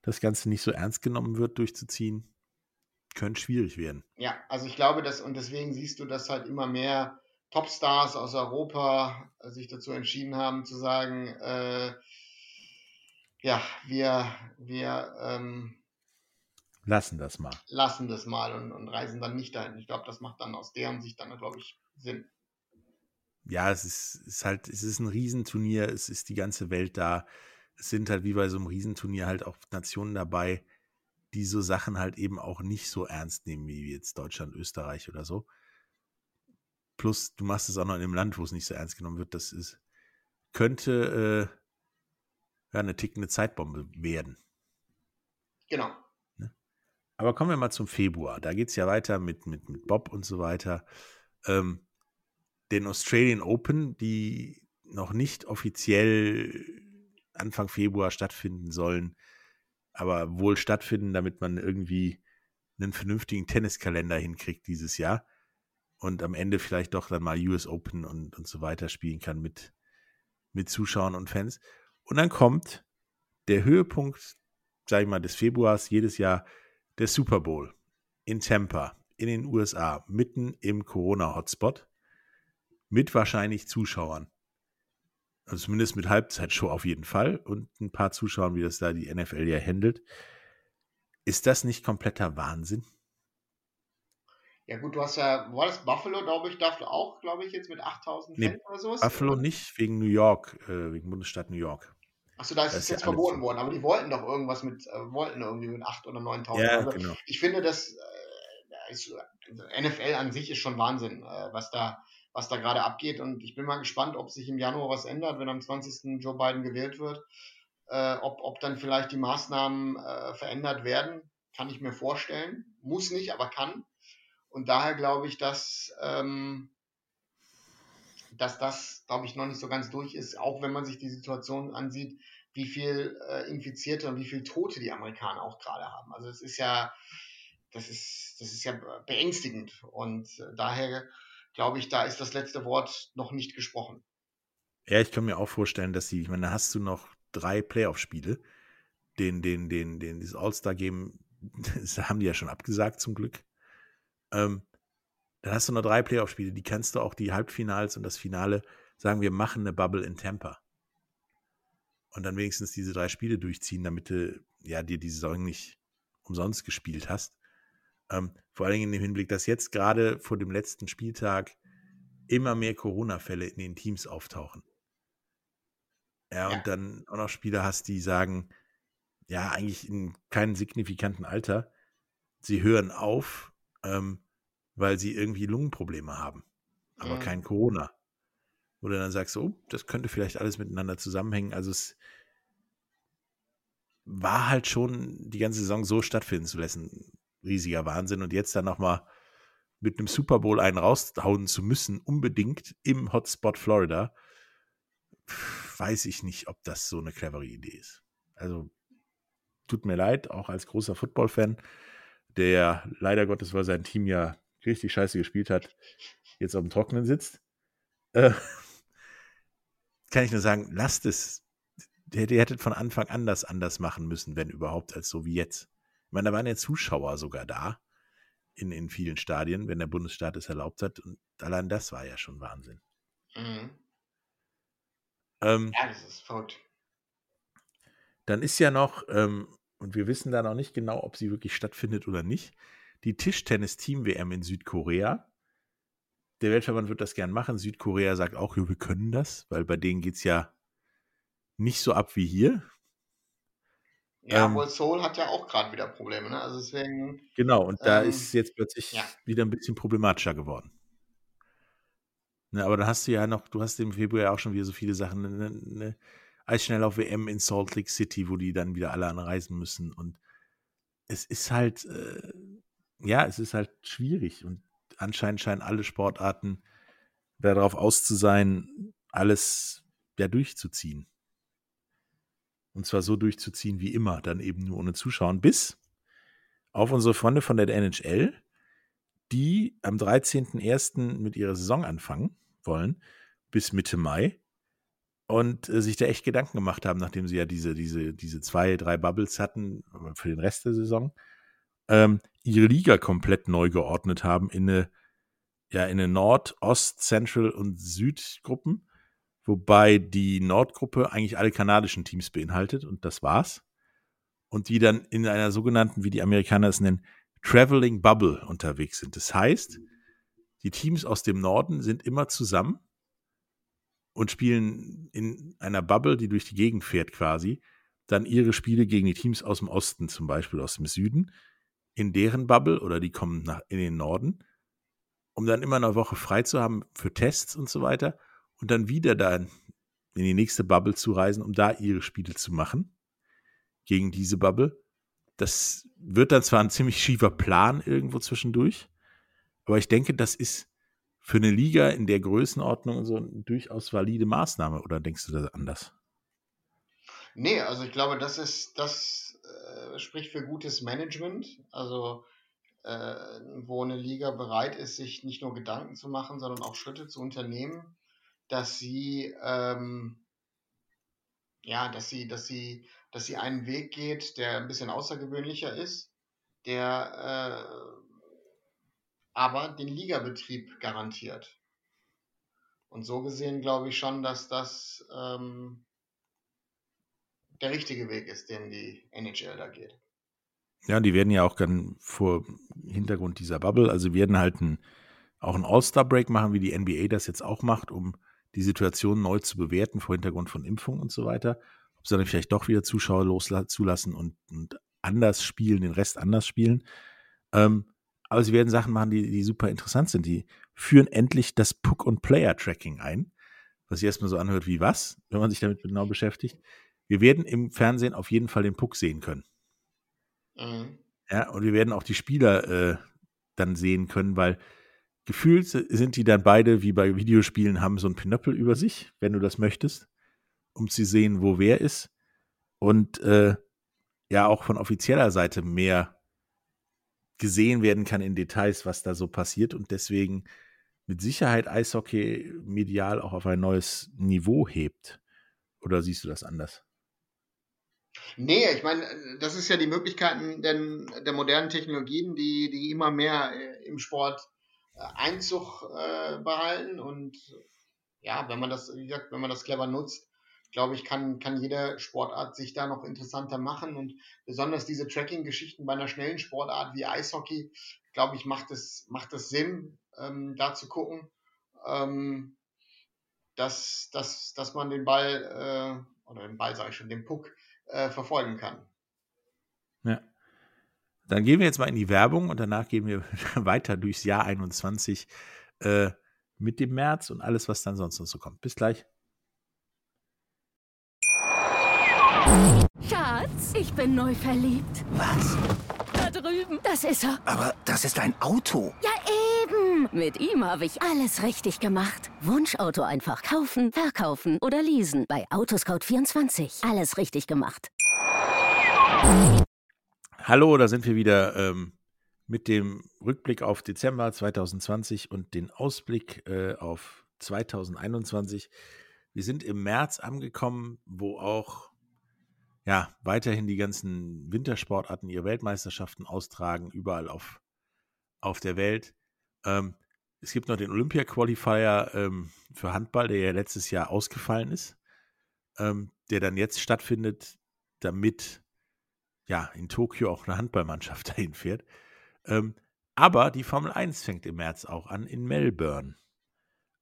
A: das Ganze nicht so ernst genommen wird, durchzuziehen, könnte schwierig werden.
B: Ja, also ich glaube, dass, und deswegen siehst du, dass halt immer mehr Topstars aus Europa sich dazu entschieden haben zu sagen, äh, ja, wir, wir ähm,
A: lassen das mal.
B: Lassen das mal und, und reisen dann nicht dahin. Ich glaube, das macht dann aus deren Sicht dann, glaube ich, Sinn.
A: Ja, es ist, ist halt, es ist ein Riesenturnier, es ist die ganze Welt da. Es sind halt wie bei so einem Riesenturnier halt auch Nationen dabei, die so Sachen halt eben auch nicht so ernst nehmen wie jetzt Deutschland, Österreich oder so. Plus, du machst es auch noch in einem Land, wo es nicht so ernst genommen wird. Das ist, könnte äh, ja, eine tickende Zeitbombe werden.
B: Genau.
A: Aber kommen wir mal zum Februar. Da geht es ja weiter mit, mit, mit Bob und so weiter. Ähm, den Australian Open, die noch nicht offiziell Anfang Februar stattfinden sollen, aber wohl stattfinden, damit man irgendwie einen vernünftigen Tenniskalender hinkriegt dieses Jahr und am Ende vielleicht doch dann mal US Open und, und so weiter spielen kann mit, mit Zuschauern und Fans. Und dann kommt der Höhepunkt, sag ich mal, des Februars jedes Jahr, der Super Bowl in Tampa in den USA, mitten im Corona-Hotspot, mit wahrscheinlich Zuschauern. Also zumindest mit Halbzeitshow auf jeden Fall und ein paar Zuschauern, wie das da die NFL ja handelt. Ist das nicht kompletter Wahnsinn?
B: Ja gut, du hast ja, war das Buffalo, glaube ich, darf auch, glaube ich, jetzt mit 8000
A: nee, Fans oder sowas? Buffalo oder? nicht, wegen New York, äh, wegen Bundesstaat New York.
B: Achso, da ist es jetzt ja verboten worden, aber die wollten doch irgendwas mit, äh, wollten irgendwie mit 8 oder 9000.
A: Ja, also, genau.
B: Ich finde, das äh, ist, NFL an sich ist schon Wahnsinn, äh, was da, was da gerade abgeht und ich bin mal gespannt, ob sich im Januar was ändert, wenn am 20. Joe Biden gewählt wird, äh, ob, ob dann vielleicht die Maßnahmen äh, verändert werden, kann ich mir vorstellen. Muss nicht, aber kann. Und daher glaube ich, dass, ähm, dass das, glaube ich, noch nicht so ganz durch ist, auch wenn man sich die Situation ansieht, wie viel äh, Infizierte und wie viel Tote die Amerikaner auch gerade haben. Also es ist ja, das ist, das ist ja beängstigend. Und äh, daher glaube ich, da ist das letzte Wort noch nicht gesprochen.
A: Ja, ich kann mir auch vorstellen, dass sie, ich meine, da hast du noch drei Playoff-Spiele. Den, den, den, den, dieses All-Star-Game, das haben die ja schon abgesagt zum Glück. Ähm, dann hast du noch drei Playoff-Spiele, die kannst du auch die Halbfinals und das Finale sagen, wir machen eine Bubble in Tampa. Und dann wenigstens diese drei Spiele durchziehen, damit du ja dir die Saison nicht umsonst gespielt hast. Ähm, vor allen Dingen in dem Hinblick, dass jetzt gerade vor dem letzten Spieltag immer mehr Corona-Fälle in den Teams auftauchen. Ja, ja, und dann auch noch Spieler hast, die sagen, ja, eigentlich in keinem signifikanten Alter, sie hören auf, ähm, weil sie irgendwie Lungenprobleme haben, aber mhm. kein Corona. Du dann sagst, oh, das könnte vielleicht alles miteinander zusammenhängen. Also es war halt schon die ganze Saison so stattfinden zu lassen. Riesiger Wahnsinn. Und jetzt dann nochmal mit einem Super Bowl einen raushauen zu müssen, unbedingt im Hotspot Florida, weiß ich nicht, ob das so eine clevere Idee ist. Also tut mir leid, auch als großer Football-Fan der leider Gottes, weil sein Team ja richtig scheiße gespielt hat, jetzt auf dem Trockenen sitzt. Äh, kann ich nur sagen, lasst es. Ihr hättet von Anfang an das anders machen müssen, wenn überhaupt, als so wie jetzt. Ich meine, da waren ja Zuschauer sogar da in, in vielen Stadien, wenn der Bundesstaat es erlaubt hat. Und allein das war ja schon Wahnsinn.
B: Mhm.
A: Ähm,
B: Ja, das ist verrückt.
A: dann ist ja noch, ähm, und wir wissen da noch nicht genau, ob sie wirklich stattfindet oder nicht, die Tischtennis-Team-WM in Südkorea. Der Weltverband wird das gern machen. Südkorea sagt auch, ja, wir können das, weil bei denen geht es ja nicht so ab wie hier.
B: Ja,
A: Ähm,
B: wohl Seoul hat ja auch gerade wieder Probleme, ne? Also deswegen,
A: Genau, und da
B: Ähm,
A: ist es jetzt plötzlich
B: ja.
A: wieder ein bisschen problematischer geworden. Ne, aber dann hast du ja noch, du hast im Februar auch schon wieder so viele Sachen, ne, ne, Eisschnelllauf WM in Salt Lake City, wo die dann wieder alle anreisen müssen. Und es ist halt, äh, ja, es ist halt schwierig. Und anscheinend scheinen alle Sportarten darauf aus zu sein, alles ja durchzuziehen. Und zwar so durchzuziehen wie immer, dann eben nur ohne Zuschauen, bis auf unsere Freunde von der NHL, die am 13.01. mit ihrer Saison anfangen wollen, bis Mitte Mai. Und äh, sich da echt Gedanken gemacht haben, nachdem sie ja diese, diese, diese zwei, drei Bubbles hatten äh, für den Rest der Saison, ähm, ihre Liga komplett neu geordnet haben in eine, ja, in eine Nord-, Ost-, Central- und Südgruppen, wobei die Nordgruppe eigentlich alle kanadischen Teams beinhaltet und das war's. Und die dann in einer sogenannten, wie die Amerikaner es nennen, Traveling Bubble unterwegs sind. Das heißt, die Teams aus dem Norden sind immer zusammen und spielen in einer Bubble, die durch die Gegend fährt quasi, dann ihre Spiele gegen die Teams aus dem Osten, zum Beispiel aus dem Süden, in deren Bubble oder die kommen nach, in den Norden, um dann immer eine Woche frei zu haben für Tests und so weiter und dann wieder dann in die nächste Bubble zu reisen, um da ihre Spiele zu machen gegen diese Bubble. Das wird dann zwar ein ziemlich schiefer Plan irgendwo zwischendurch, aber ich denke, das ist für eine Liga in der Größenordnung so eine durchaus valide Maßnahme. Oder denkst du das anders?
B: nee, also ich glaube, das ist, das äh, spricht für gutes Management. Also, äh, wo eine Liga bereit ist, sich nicht nur Gedanken zu machen, sondern auch Schritte zu unternehmen, dass sie, ähm, ja, dass sie, dass sie, dass sie einen Weg geht, der ein bisschen außergewöhnlicher ist, der äh, aber den Ligabetrieb garantiert. Und so gesehen glaube ich schon, dass das ähm, der richtige Weg ist, den die NHL da geht.
A: Ja, die werden ja auch dann vor Hintergrund dieser Bubble, also werden halt ein, auch einen All-Star-Break machen, wie die NBA das jetzt auch macht, um die Situation neu zu bewerten vor Hintergrund von Impfung und so weiter. Ob sie dann vielleicht doch wieder Zuschauer loszulassen und, und anders spielen, den Rest anders spielen. Ähm, aber sie werden Sachen machen, die, die super interessant sind. Die führen endlich das Puck- und Player-Tracking ein, was sich erstmal so anhört wie was, wenn man sich damit genau beschäftigt. Wir werden im Fernsehen auf jeden Fall den Puck sehen können.
B: Mhm.
A: Ja, und wir werden auch die Spieler äh, dann sehen können, weil gefühlt sind die dann beide, wie bei Videospielen, haben so ein Pinöppel über sich, wenn du das möchtest, um zu sehen, wo wer ist. Und äh, ja, auch von offizieller Seite mehr gesehen werden kann in Details, was da so passiert und deswegen mit Sicherheit Eishockey medial auch auf ein neues Niveau hebt. Oder siehst du das anders?
B: Nee, ich meine, das ist ja die Möglichkeiten denn, der modernen Technologien, die, die immer mehr äh, im Sport äh, Einzug äh, behalten. Und ja, wenn man das, wie gesagt, wenn man das clever nutzt, glaube ich, kann, kann jede Sportart sich da noch interessanter machen. Und besonders diese Tracking-Geschichten bei einer schnellen Sportart wie Eishockey, glaube ich, macht es, macht es Sinn, ähm, da zu gucken, ähm, dass, dass, dass man den Ball, äh, oder den Ball sage ich schon, den Puck, äh, verfolgen kann.
A: Ja. Dann gehen wir jetzt mal in die Werbung und danach gehen wir weiter durchs Jahr 21 äh, mit dem März und alles, was dann sonst noch so kommt. Bis gleich.
C: Schatz, ich bin neu verliebt.
D: Was?
C: Da drüben. Das ist er.
D: Aber das ist ein Auto.
C: Ja, eben. Mit ihm habe ich alles richtig gemacht. Wunschauto einfach kaufen, verkaufen oder leasen. Bei Autoscout24. Alles richtig gemacht.
A: Hallo, da sind wir wieder. Ähm, mit dem Rückblick auf Dezember 2020 und den Ausblick äh, auf 2021. Wir sind im März angekommen, wo auch ja weiterhin die ganzen Wintersportarten ihre Weltmeisterschaften austragen, überall auf, auf der Welt. Ähm, es gibt noch den Olympia-Qualifier ähm, für Handball, der ja letztes Jahr ausgefallen ist, ähm, der dann jetzt stattfindet, damit ja in Tokio auch eine Handballmannschaft dahin fährt. Ähm, aber die Formel 1 fängt im März auch an in Melbourne.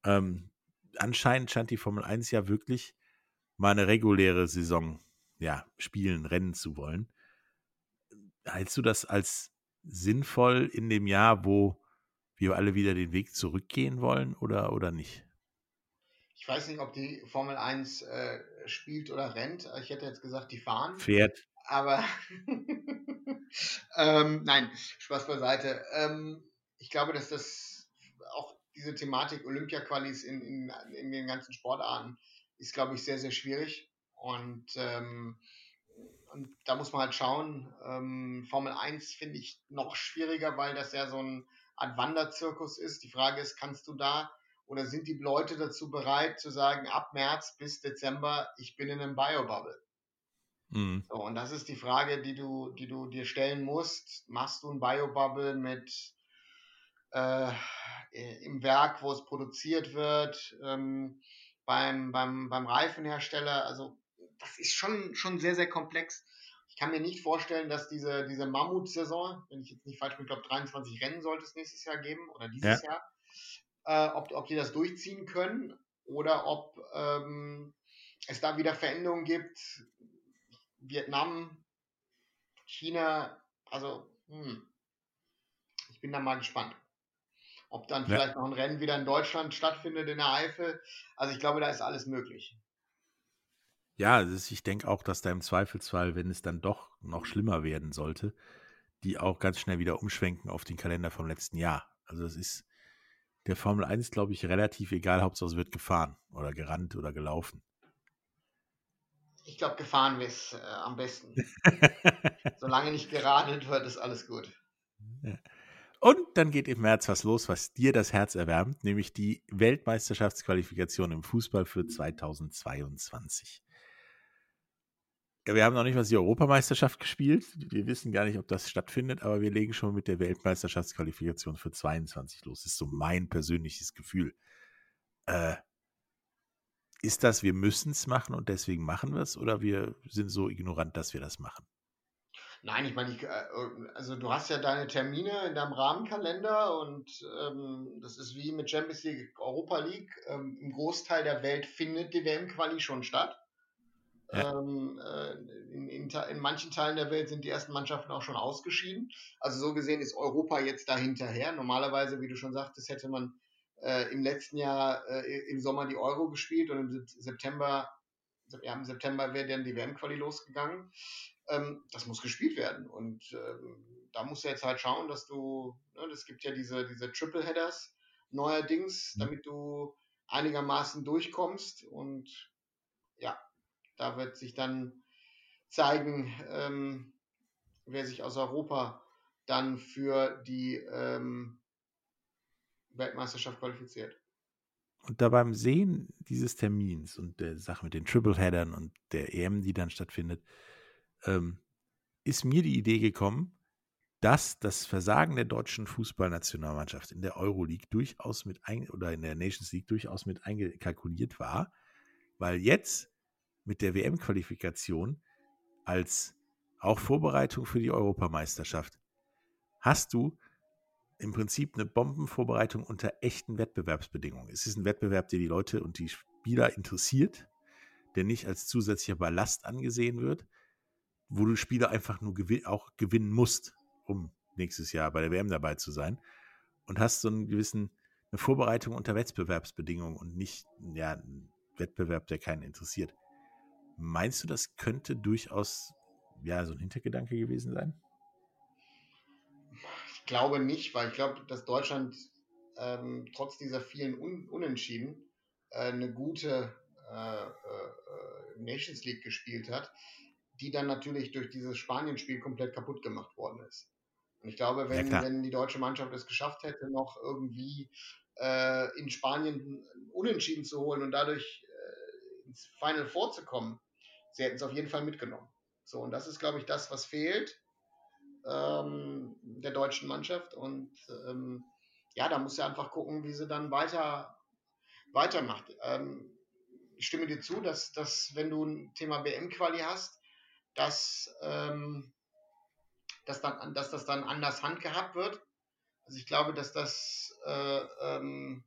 A: Ähm, anscheinend scheint die Formel 1 ja wirklich mal eine reguläre Saison ja, spielen, rennen zu wollen. Hältst du das als sinnvoll in dem Jahr, wo wir alle wieder den Weg zurückgehen wollen oder, oder nicht?
B: Ich weiß nicht, ob die Formel 1 äh, spielt oder rennt. Ich hätte jetzt gesagt, die fahren.
A: Fährt.
B: Aber ähm, nein, Spaß beiseite. Ähm, ich glaube, dass das auch diese Thematik Olympia-Qualis in, in, in den ganzen Sportarten ist, glaube ich, sehr, sehr schwierig. Und, ähm, und da muss man halt schauen. Ähm, Formel 1 finde ich noch schwieriger, weil das ja so ein Art Wanderzirkus ist. Die Frage ist, kannst du da oder sind die Leute dazu bereit zu sagen, ab März bis Dezember, ich bin in einem Biobubble? Mhm. So, und das ist die Frage, die du, die du dir stellen musst. Machst du ein Biobubble mit äh, im Werk, wo es produziert wird, ähm, beim, beim, beim Reifenhersteller? Also, das ist schon, schon sehr, sehr komplex. Ich kann mir nicht vorstellen, dass diese, diese Mammut-Saison, wenn ich jetzt nicht falsch bin, ich glaube 23 Rennen sollte es nächstes Jahr geben oder dieses ja. Jahr, äh, ob, ob die das durchziehen können oder ob ähm, es da wieder Veränderungen gibt. Vietnam, China, also hm, ich bin da mal gespannt. Ob dann vielleicht ja. noch ein Rennen wieder in Deutschland stattfindet in der Eifel. Also ich glaube, da ist alles möglich.
A: Ja, ist, ich denke auch, dass da im Zweifelsfall, wenn es dann doch noch schlimmer werden sollte, die auch ganz schnell wieder umschwenken auf den Kalender vom letzten Jahr. Also es ist der Formel 1, glaube ich, relativ egal, Hauptsache es wird gefahren oder gerannt oder gelaufen.
B: Ich glaube, gefahren wäre es äh, am besten. Solange nicht geradelt wird, ist alles gut.
A: Ja. Und dann geht im März was los, was dir das Herz erwärmt, nämlich die Weltmeisterschaftsqualifikation im Fußball für 2022. Wir haben noch nicht mal die Europameisterschaft gespielt. Wir wissen gar nicht, ob das stattfindet, aber wir legen schon mit der Weltmeisterschaftsqualifikation für 22 los. Das ist so mein persönliches Gefühl. Äh, ist das, wir müssen es machen und deswegen machen wir es oder wir sind so ignorant, dass wir das machen?
B: Nein, ich meine, ich, äh, also du hast ja deine Termine in deinem Rahmenkalender und ähm, das ist wie mit Champions League, Europa League. Ähm, Im Großteil der Welt findet die WM-Quali schon statt. Ähm, äh, in, in, in, manchen Teilen der Welt sind die ersten Mannschaften auch schon ausgeschieden. Also so gesehen ist Europa jetzt dahinterher. Normalerweise, wie du schon sagtest, hätte man äh, im letzten Jahr äh, im Sommer die Euro gespielt und im September, ja, im September wäre dann die WM-Quali losgegangen. Ähm, das muss gespielt werden. Und ähm, da musst du jetzt halt schauen, dass du, ne, es gibt ja diese, diese Triple-Headers neuerdings, mhm. damit du einigermaßen durchkommst und ja, da wird sich dann zeigen, ähm, wer sich aus Europa dann für die ähm, Weltmeisterschaft qualifiziert.
A: Und da beim Sehen dieses Termins und der Sache mit den Tripleheadern und der EM, die dann stattfindet, ähm, ist mir die Idee gekommen, dass das Versagen der deutschen Fußballnationalmannschaft in der Euroleague durchaus mit ein, oder in der Nations League durchaus mit eingekalkuliert war, weil jetzt mit der WM-Qualifikation als auch Vorbereitung für die Europameisterschaft hast du im Prinzip eine Bombenvorbereitung unter echten Wettbewerbsbedingungen. Es ist ein Wettbewerb, der die Leute und die Spieler interessiert, der nicht als zusätzlicher Ballast angesehen wird, wo du Spieler einfach nur gewin auch gewinnen musst, um nächstes Jahr bei der WM dabei zu sein. Und hast so einen gewissen, eine Vorbereitung unter Wettbewerbsbedingungen und nicht ja, einen Wettbewerb, der keinen interessiert. Meinst du, das könnte durchaus ja so ein Hintergedanke gewesen sein?
B: Ich glaube nicht, weil ich glaube, dass Deutschland ähm, trotz dieser vielen Un Unentschieden äh, eine gute äh, äh, Nations League gespielt hat, die dann natürlich durch dieses Spanien-Spiel komplett kaputt gemacht worden ist. Und ich glaube, wenn, ja, wenn die deutsche Mannschaft es geschafft hätte, noch irgendwie äh, in Spanien unentschieden zu holen und dadurch äh, ins Final vorzukommen, sie hätten es auf jeden Fall mitgenommen. So, und das ist, glaube ich, das, was fehlt ähm, der deutschen Mannschaft. Und ähm, ja, da muss sie einfach gucken, wie sie dann weiter weitermacht. Ähm, ich stimme dir zu, dass, dass wenn du ein Thema BM-Quali hast, dass, ähm, dass, dann, dass das dann anders handgehabt wird. Also ich glaube, dass das äh, ähm,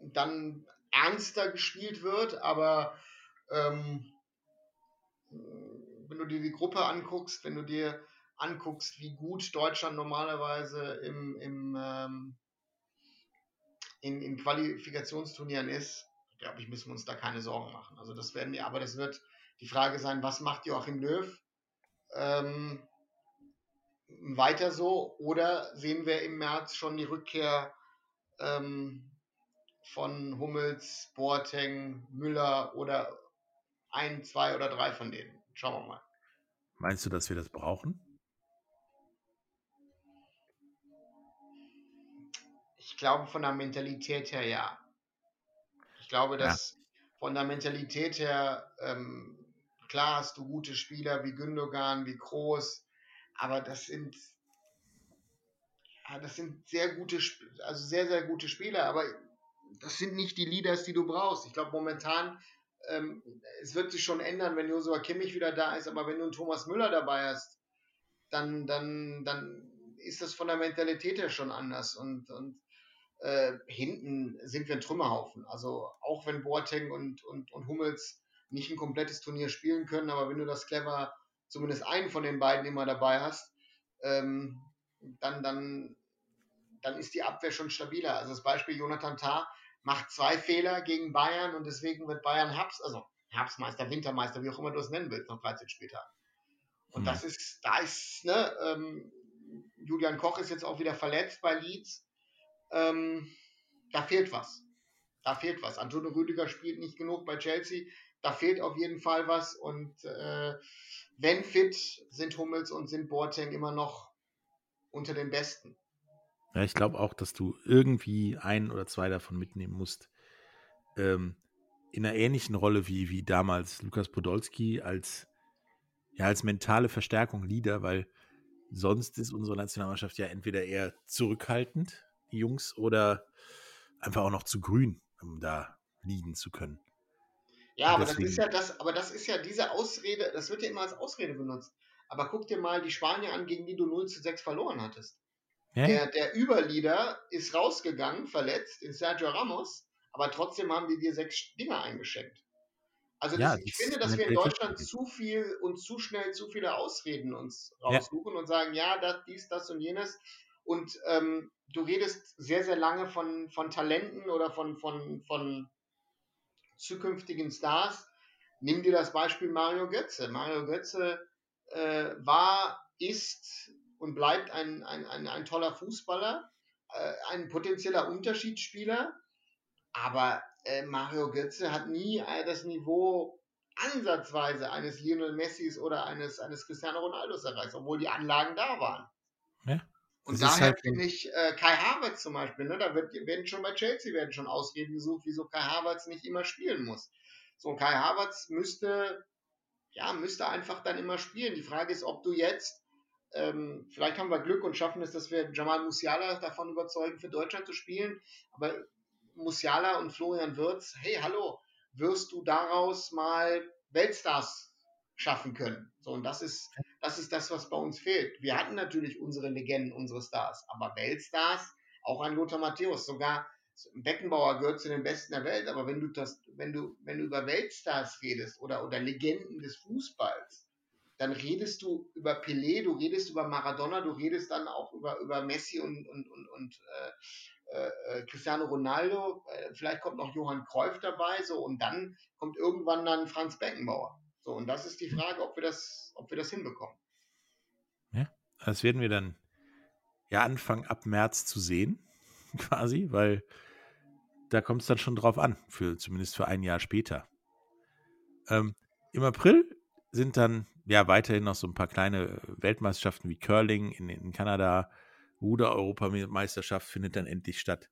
B: dann ernster gespielt wird, aber ähm, wenn du dir die Gruppe anguckst, wenn du dir anguckst, wie gut Deutschland normalerweise im, im ähm, in, in Qualifikationsturnieren ist, glaube ich, müssen wir uns da keine Sorgen machen. Also das werden wir, aber das wird die Frage sein, was macht Joachim Löw ähm, weiter so? Oder sehen wir im März schon die Rückkehr ähm, von Hummels, Boateng, Müller oder ein, zwei oder drei von denen? Schauen wir mal.
A: Meinst du, dass wir das brauchen?
B: Ich glaube von der Mentalität her ja. Ich glaube, dass ja. von der Mentalität her, ähm, klar hast du gute Spieler wie Gündogan, wie Kroos, aber das sind ja, das sind sehr gute, also sehr, sehr gute Spieler, aber das sind nicht die Leaders, die du brauchst. Ich glaube, momentan, ähm, es wird sich schon ändern, wenn Josua Kimmich wieder da ist, aber wenn du einen Thomas Müller dabei hast, dann, dann, dann ist das von der Mentalität her schon anders. Und, und äh, hinten sind wir ein Trümmerhaufen. Also auch wenn Boateng und, und, und Hummels nicht ein komplettes Turnier spielen können, aber wenn du das clever zumindest einen von den beiden immer dabei hast, ähm, dann, dann, dann ist die Abwehr schon stabiler. Also das Beispiel Jonathan Tah macht zwei Fehler gegen Bayern und deswegen wird Bayern Herbst, also Herbstmeister, Wintermeister, wie auch immer du es nennen willst, noch 13 später. Und mhm. das ist, da ist, ne, ähm, Julian Koch ist jetzt auch wieder verletzt bei Leeds ähm, da fehlt was. Da fehlt was. Antonio Rüdiger spielt nicht genug bei Chelsea. Da fehlt auf jeden Fall was. Und äh, wenn fit, sind Hummels und sind Boateng immer noch unter den Besten.
A: Ja, ich glaube auch, dass du irgendwie ein oder zwei davon mitnehmen musst. Ähm, in einer ähnlichen Rolle wie, wie damals Lukas Podolski als, ja, als mentale Verstärkung Leader, weil sonst ist unsere Nationalmannschaft ja entweder eher zurückhaltend die Jungs, oder einfach auch noch zu grün, um da liegen zu können.
B: Ja, aber das ist ja das, aber das ist ja diese Ausrede, das wird ja immer als Ausrede benutzt. Aber guck dir mal die Spanier an, gegen die du 0 zu 6 verloren hattest. Ja? Der, der Überleader ist rausgegangen, verletzt, in Sergio Ramos, aber trotzdem haben die dir sechs Dinger eingeschenkt. Also ja, das, ich finde, dass wir in Deutschland zu viel und zu schnell zu viele Ausreden uns raussuchen ja. und sagen, ja, das, dies, das und jenes. Und ähm, du redest sehr, sehr lange von, von Talenten oder von, von, von zukünftigen Stars. Nimm dir das Beispiel Mario Götze. Mario Götze äh, war, ist und bleibt ein, ein, ein, ein toller Fußballer, äh, ein potenzieller Unterschiedsspieler, aber äh, Mario Götze hat nie äh, das Niveau ansatzweise eines Lionel Messis oder eines, eines Cristiano Ronaldos erreicht, obwohl die Anlagen da waren. Ja. Und daher halt finde ich äh, Kai Havertz zum Beispiel, ne, da wird, werden schon bei Chelsea werden schon Ausreden gesucht, wieso Kai Havertz nicht immer spielen muss. So, Kai Havertz müsste, ja, müsste einfach dann immer spielen. Die Frage ist, ob du jetzt, ähm, vielleicht haben wir Glück und schaffen es, dass wir Jamal Musiala davon überzeugen, für Deutschland zu spielen, aber Musiala und Florian Wirtz, hey, hallo, wirst du daraus mal Weltstars schaffen können. So, und das ist, das ist das, was bei uns fehlt. Wir hatten natürlich unsere Legenden, unsere Stars, aber Weltstars, auch ein Lothar Matthäus, sogar Beckenbauer gehört zu den Besten der Welt, aber wenn du das, wenn du, wenn du über Weltstars redest oder, oder Legenden des Fußballs, dann redest du über Pelé, du redest über Maradona, du redest dann auch über, über Messi und, und, und, und äh, äh, Cristiano Ronaldo, äh, vielleicht kommt noch Johann Cruyff dabei, so, und dann kommt irgendwann dann Franz Beckenbauer. So, und das ist die Frage, ob wir das, ob wir das hinbekommen.
A: Ja, das werden wir dann ja anfangen ab März zu sehen, quasi, weil da kommt es dann schon drauf an, für, zumindest für ein Jahr später. Ähm, Im April sind dann ja, weiterhin noch so ein paar kleine Weltmeisterschaften wie Curling in, in Kanada, Ruder-Europameisterschaft findet dann endlich statt.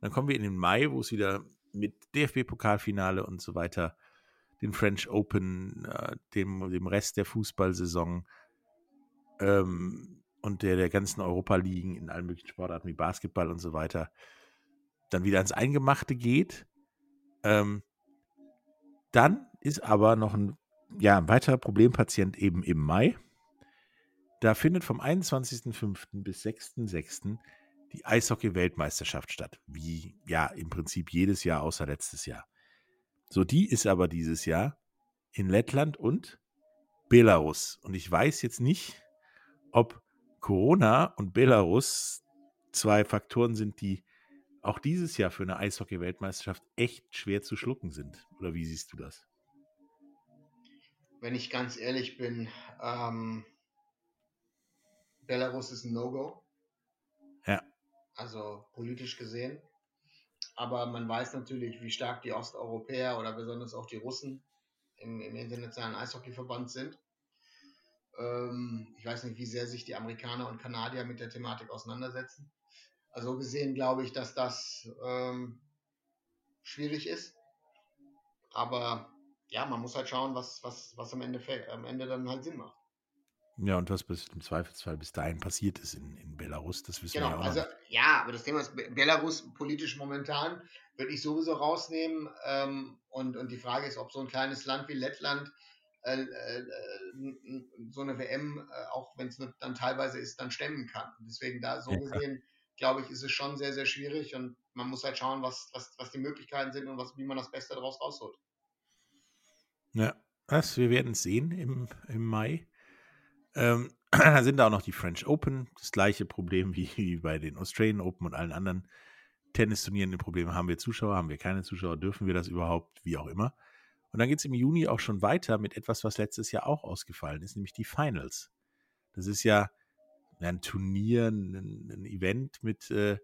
A: Dann kommen wir in den Mai, wo es wieder mit DFB-Pokalfinale und so weiter, den French Open, äh, dem, dem Rest der Fußballsaison ähm, und der, der ganzen Europa-Ligen in allen möglichen Sportarten wie Basketball und so weiter, dann wieder ans Eingemachte geht. Ähm, dann ist aber noch ein, ja, ein weiterer Problempatient eben im Mai. Da findet vom 21.05. bis 6.06. die Eishockey-Weltmeisterschaft statt. Wie ja im Prinzip jedes Jahr außer letztes Jahr. So, die ist aber dieses Jahr in Lettland und Belarus. Und ich weiß jetzt nicht, ob Corona und Belarus zwei Faktoren sind, die auch dieses Jahr für eine Eishockey-Weltmeisterschaft echt schwer zu schlucken sind. Oder wie siehst du das?
B: Wenn ich ganz ehrlich bin, ähm, Belarus ist ein No-Go.
A: Ja.
B: Also politisch gesehen. Aber man weiß natürlich, wie stark die Osteuropäer oder besonders auch die Russen im, im internationalen Eishockeyverband sind. Ähm, ich weiß nicht, wie sehr sich die Amerikaner und Kanadier mit der Thematik auseinandersetzen. Also gesehen glaube ich, dass das ähm, schwierig ist. Aber ja, man muss halt schauen, was, was, was am, Ende, am Ende dann halt Sinn macht.
A: Ja, und was bis, im Zweifelsfall bis dahin passiert ist in, in Belarus, das wissen
B: genau,
A: wir ja auch.
B: Also,
A: noch.
B: ja, aber das Thema ist Belarus politisch momentan, würde ich sowieso rausnehmen. Ähm, und, und die Frage ist, ob so ein kleines Land wie Lettland äh, äh, so eine WM, äh, auch wenn es dann teilweise ist, dann stemmen kann. Deswegen da so ja. gesehen glaube ich, ist es schon sehr, sehr schwierig und man muss halt schauen, was, was, was die Möglichkeiten sind und was, wie man das Beste daraus rausholt.
A: Ja, das, wir werden es sehen im, im Mai. Ähm, da sind da auch noch die French Open, das gleiche Problem wie bei den Australian Open und allen anderen Tennisturnieren. Die Probleme haben wir Zuschauer, haben wir keine Zuschauer, dürfen wir das überhaupt, wie auch immer. Und dann geht es im Juni auch schon weiter mit etwas, was letztes Jahr auch ausgefallen ist, nämlich die Finals. Das ist ja ein Turnier, ein, ein Event mit äh,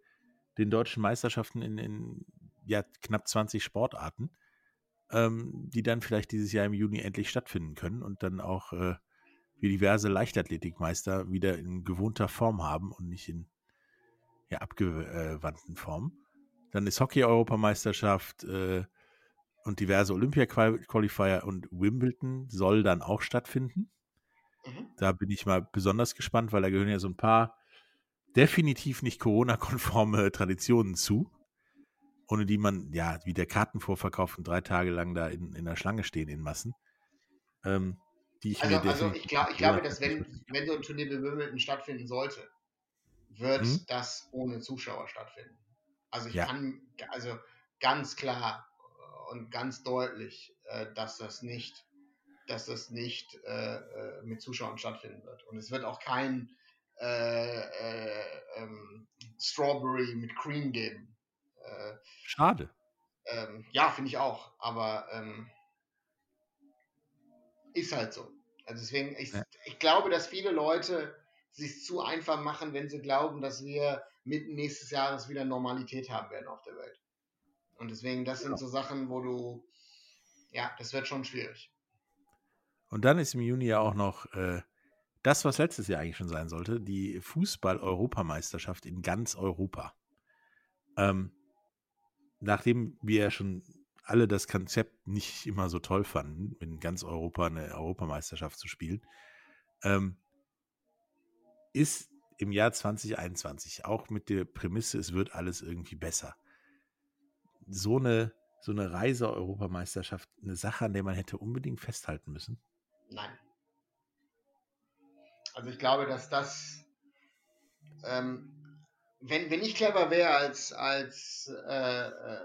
A: den deutschen Meisterschaften in, in ja, knapp 20 Sportarten, ähm, die dann vielleicht dieses Jahr im Juni endlich stattfinden können und dann auch äh, wir diverse Leichtathletikmeister wieder in gewohnter Form haben und nicht in ja, abgewandten Form. Dann ist Hockey-Europameisterschaft äh, und diverse Olympia-Qualifier und Wimbledon soll dann auch stattfinden. Mhm. Da bin ich mal besonders gespannt, weil da gehören ja so ein paar definitiv nicht Corona-konforme Traditionen zu, ohne die man, ja, wie der Kartenvorverkauf und drei Tage lang da in, in der Schlange stehen in Massen. Ähm, die ich
B: also,
A: mir
B: also ich, glaub, ich glaube, dass wenn, wenn so ein Turnier wie Wimbledon stattfinden sollte, wird hm? das ohne Zuschauer stattfinden. Also ich ja. kann, also ganz klar und ganz deutlich, äh, dass das nicht dass das nicht äh, äh, mit Zuschauern stattfinden wird. Und es wird auch kein äh, äh ähm, Strawberry mit Cream geben.
A: Äh, Schade.
B: Ähm, ja, finde ich auch. Aber ähm, ist halt so. Also deswegen, ich, ja. ich glaube, dass viele Leute sich zu einfach machen, wenn sie glauben, dass wir mitten nächstes Jahres wieder Normalität haben werden auf der Welt. Und deswegen, das sind so Sachen, wo du, ja, das wird schon schwierig.
A: Und dann ist im Juni ja auch noch äh, das, was letztes Jahr eigentlich schon sein sollte, die Fußball-Europameisterschaft in ganz Europa. Ähm, nachdem wir ja schon alle das Konzept nicht immer so toll fanden, in ganz Europa eine Europameisterschaft zu spielen, ähm, ist im Jahr 2021 auch mit der Prämisse, es wird alles irgendwie besser. So eine, so eine Reise-Europameisterschaft eine Sache, an der man hätte unbedingt festhalten müssen?
B: Nein. Also ich glaube, dass das, ähm, wenn, wenn ich clever wäre als, als, äh, äh,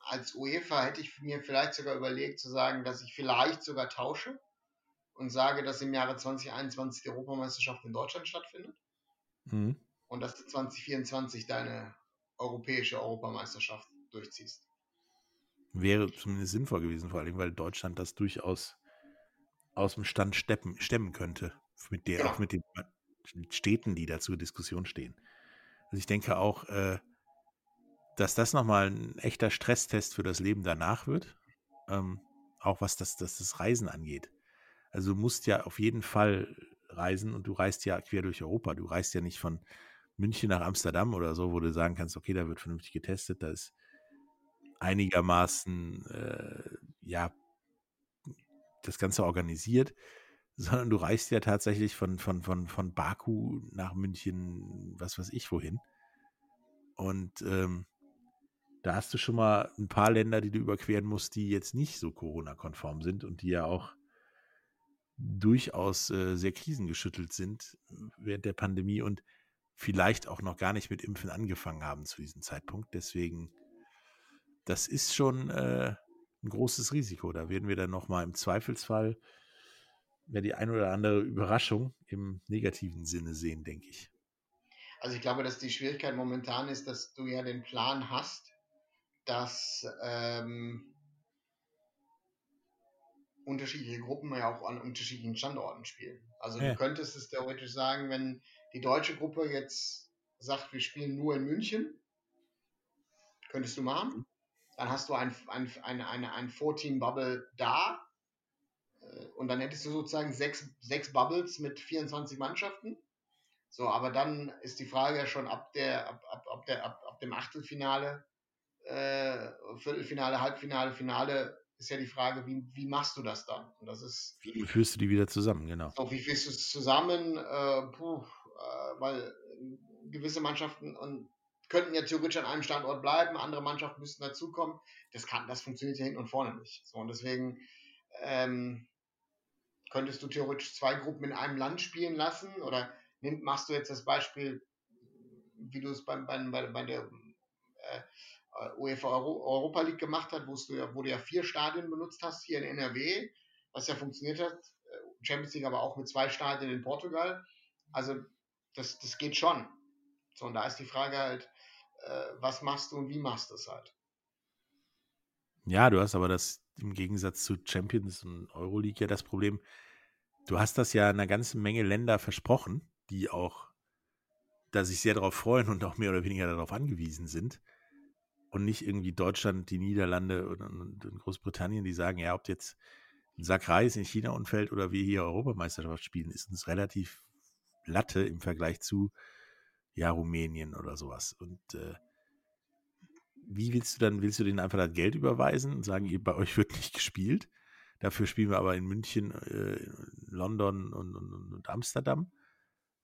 B: als UEFA, hätte ich mir vielleicht sogar überlegt zu sagen, dass ich vielleicht sogar tausche und sage, dass im Jahre 2021 die Europameisterschaft in Deutschland stattfindet mhm. und dass du 2024 deine europäische Europameisterschaft durchziehst.
A: Wäre zumindest sinnvoll gewesen, vor allem, weil Deutschland das durchaus aus dem Stand steppen, stemmen könnte. Mit der, ja. Auch mit den Städten, die da zur Diskussion stehen. Also ich denke auch, äh, dass das nochmal ein echter Stresstest für das Leben danach wird. Ähm, auch was das, das, das Reisen angeht. Also du musst ja auf jeden Fall reisen und du reist ja quer durch Europa. Du reist ja nicht von München nach Amsterdam oder so, wo du sagen kannst, okay, da wird vernünftig getestet, da ist einigermaßen, äh, ja, das Ganze organisiert, sondern du reist ja tatsächlich von, von, von, von Baku nach München, was weiß ich wohin. Und ähm, da hast du schon mal ein paar Länder, die du überqueren musst, die jetzt nicht so Corona-konform sind und die ja auch durchaus äh, sehr krisengeschüttelt sind während der Pandemie und vielleicht auch noch gar nicht mit Impfen angefangen haben zu diesem Zeitpunkt. Deswegen, das ist schon äh, ein großes Risiko. Da werden wir dann nochmal im Zweifelsfall ja, die ein oder andere Überraschung im negativen Sinne sehen, denke ich.
B: Also ich glaube, dass die Schwierigkeit momentan ist, dass du ja den Plan hast, dass ähm, unterschiedliche Gruppen ja auch an unterschiedlichen Standorten spielen. Also ja. du könntest es theoretisch sagen, wenn die deutsche Gruppe jetzt sagt, wir spielen nur in München, könntest du machen. Dann hast du ein, ein, eine, eine, ein Four-Team-Bubble da. Und dann hättest du sozusagen sechs, sechs Bubbles mit 24 Mannschaften. So, aber dann ist die Frage ja schon ab, der, ab, ab, ab, der, ab, ab dem Achtelfinale, äh, Viertelfinale, Halbfinale, Finale ist ja die Frage, wie, wie machst du das dann? Und das ist.
A: Wie führst du die wieder zusammen, genau.
B: So, wie führst du es zusammen? Äh, puh, äh, weil äh, gewisse Mannschaften und könnten ja theoretisch an einem Standort bleiben, andere Mannschaften müssten dazukommen. Das kann, das funktioniert ja hinten und vorne nicht. So, und deswegen ähm, könntest du theoretisch zwei Gruppen in einem Land spielen lassen oder nimm, machst du jetzt das Beispiel, wie du es beim, bei, bei der äh, UEFA Euro, Europa League gemacht hat, wo du, ja, wo du ja vier Stadien benutzt hast hier in NRW, was ja funktioniert hat. Äh, Champions League aber auch mit zwei Stadien in Portugal. Also das, das geht schon. So, und da ist die Frage halt, äh, was machst du und wie machst du es halt.
A: Ja, du hast aber das im Gegensatz zu Champions und Euroleague ja das Problem, du hast das ja einer ganzen Menge Länder versprochen, die auch da sich sehr darauf freuen und auch mehr oder weniger darauf angewiesen sind. Und nicht irgendwie Deutschland, die Niederlande und, Großbritannien, die sagen, ja, ob jetzt ein Sack Reis in China umfällt oder wir hier Europameisterschaft spielen, ist uns relativ Latte im Vergleich zu ja, Rumänien oder sowas. Und äh, wie willst du dann, willst du denen einfach das Geld überweisen und sagen, ihr, bei euch wird nicht gespielt? Dafür spielen wir aber in München, äh, London und, und, und Amsterdam.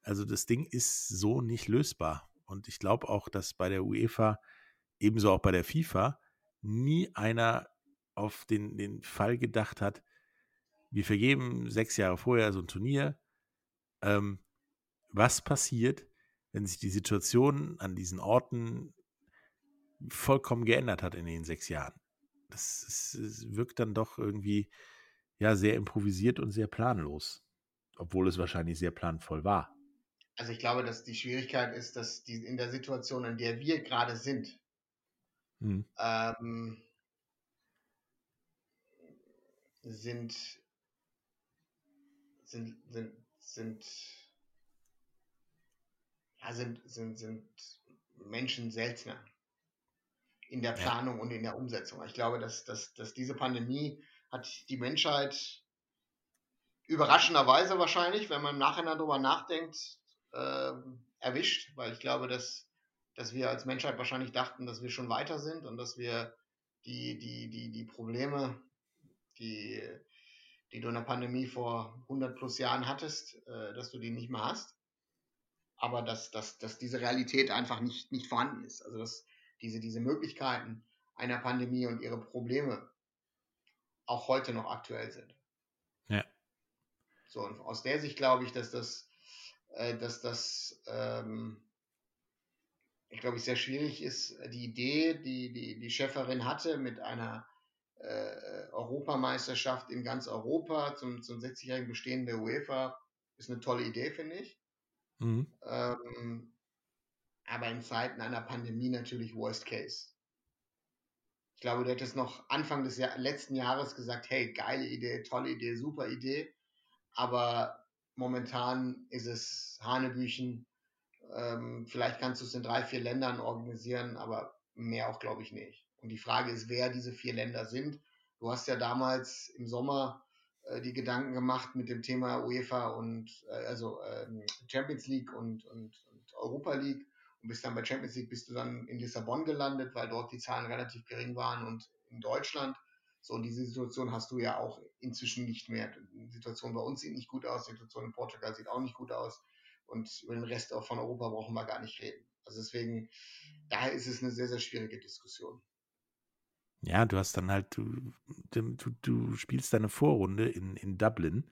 A: Also das Ding ist so nicht lösbar. Und ich glaube auch, dass bei der UEFA, ebenso auch bei der FIFA, nie einer auf den, den Fall gedacht hat, wir vergeben sechs Jahre vorher so ein Turnier. Ähm, was passiert, wenn sich die Situation an diesen Orten vollkommen geändert hat in den sechs Jahren. Das, ist, das wirkt dann doch irgendwie ja sehr improvisiert und sehr planlos, obwohl es wahrscheinlich sehr planvoll war.
B: Also ich glaube, dass die Schwierigkeit ist, dass die in der Situation, in der wir gerade sind, hm. ähm, sind, sind, sind, sind ja, sind, sind, sind Menschen seltener in der Planung ja. und in der Umsetzung. Ich glaube, dass, dass, dass diese Pandemie hat die Menschheit überraschenderweise wahrscheinlich, wenn man im Nachhinein darüber nachdenkt, äh, erwischt, weil ich glaube, dass, dass wir als Menschheit wahrscheinlich dachten, dass wir schon weiter sind und dass wir die, die, die, die Probleme, die, die du in der Pandemie vor 100 plus Jahren hattest, äh, dass du die nicht mehr hast aber dass, dass, dass diese Realität einfach nicht, nicht vorhanden ist. Also dass diese, diese Möglichkeiten einer Pandemie und ihre Probleme auch heute noch aktuell sind.
A: Ja.
B: So, und aus der Sicht glaube ich, dass das, äh, dass das, ähm, ich glaube, sehr schwierig ist. Die Idee, die die, die Cheferin hatte mit einer äh, Europameisterschaft in ganz Europa zum, zum 60-jährigen Bestehen der UEFA, ist eine tolle Idee, finde ich. Mhm. Ähm, aber in Zeiten einer Pandemie natürlich Worst Case. Ich glaube, du hättest noch Anfang des Jahr letzten Jahres gesagt, hey, geile Idee, tolle Idee, super Idee. Aber momentan ist es Hanebüchen. Ähm, vielleicht kannst du es in drei, vier Ländern organisieren, aber mehr auch, glaube ich, nicht. Und die Frage ist, wer diese vier Länder sind. Du hast ja damals im Sommer äh, die Gedanken gemacht mit dem Thema UEFA und äh, also ähm, Champions League und, und, und Europa League und bist dann bei Champions League bist du dann in Lissabon gelandet, weil dort die Zahlen relativ gering waren und in Deutschland. So, und diese Situation hast du ja auch inzwischen nicht mehr. Die Situation bei uns sieht nicht gut aus, die Situation in Portugal sieht auch nicht gut aus. Und über den Rest auch von Europa brauchen wir gar nicht reden. Also deswegen, daher ist es eine sehr, sehr schwierige Diskussion.
A: Ja, du hast dann halt, du, du, du spielst deine Vorrunde in, in Dublin,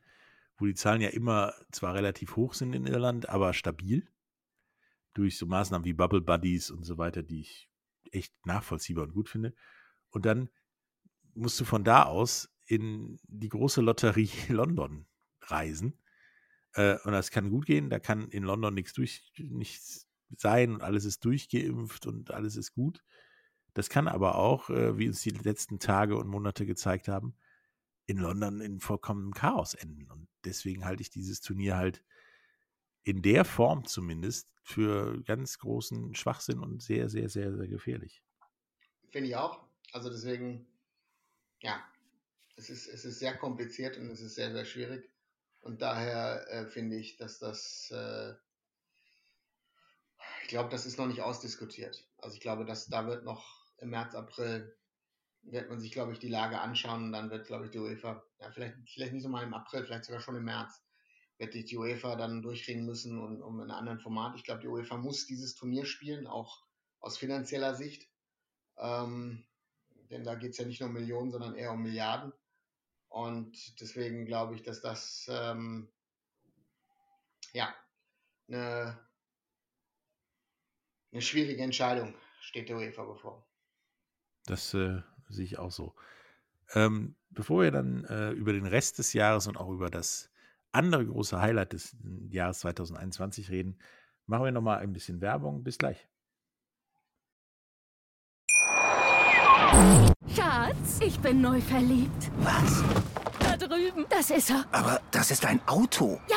A: wo die Zahlen ja immer zwar relativ hoch sind in Irland, aber stabil. Durch so Maßnahmen wie Bubble Buddies und so weiter, die ich echt nachvollziehbar und gut finde. Und dann musst du von da aus in die große Lotterie London reisen. Äh, und das kann gut gehen, da kann in London nichts durch, nichts sein und alles ist durchgeimpft und alles ist gut. Das kann aber auch, äh, wie uns die letzten Tage und Monate gezeigt haben, in London in vollkommenem Chaos enden. Und deswegen halte ich dieses Turnier halt in der Form zumindest für ganz großen Schwachsinn und sehr, sehr, sehr, sehr gefährlich.
B: Finde ich auch. Also deswegen, ja, es ist, es ist sehr kompliziert und es ist sehr, sehr schwierig. Und daher äh, finde ich, dass das, äh, ich glaube, das ist noch nicht ausdiskutiert. Also ich glaube, dass da wird noch im März, April wird man sich, glaube ich, die Lage anschauen und dann wird, glaube ich, die UEFA, ja, vielleicht, vielleicht nicht so mal im April, vielleicht sogar schon im März, wird die UEFA dann durchkriegen müssen und um in einem anderen Format. Ich glaube, die UEFA muss dieses Turnier spielen, auch aus finanzieller Sicht. Ähm, denn da geht es ja nicht nur um Millionen, sondern eher um Milliarden. Und deswegen glaube ich, dass das ähm, ja eine, eine schwierige Entscheidung steht der UEFA bevor.
A: Das äh, sehe ich auch so. Ähm, bevor wir dann äh, über den Rest des Jahres und auch über das andere große Highlight des Jahres 2021 reden, machen wir nochmal ein bisschen Werbung. Bis gleich.
C: Schatz, ich bin neu verliebt.
D: Was?
C: Da drüben. Das ist er.
D: Aber das ist ein Auto.
C: Ja,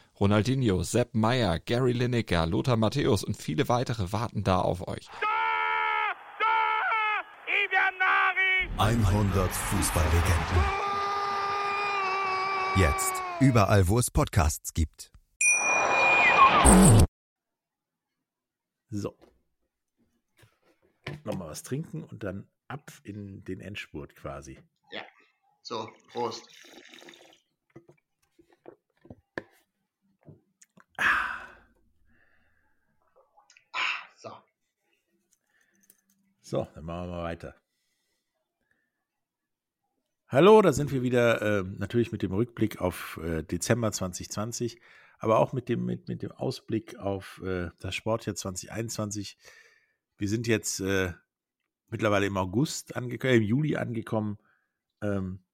E: Ronaldinho, Sepp Meyer, Gary Lineker, Lothar Matthäus und viele weitere warten da auf euch.
F: 100 Fußballlegenden. Jetzt überall, wo es Podcasts gibt.
A: So. Nochmal was trinken und dann ab in den Endspurt quasi.
B: Ja. So, Prost. So,
A: dann machen wir mal weiter. Hallo, da sind wir wieder äh, natürlich mit dem Rückblick auf äh, Dezember 2020, aber auch mit dem, mit, mit dem Ausblick auf äh, das Sportjahr 2021. Wir sind jetzt äh, mittlerweile im August angekommen, im Juli angekommen, ähm,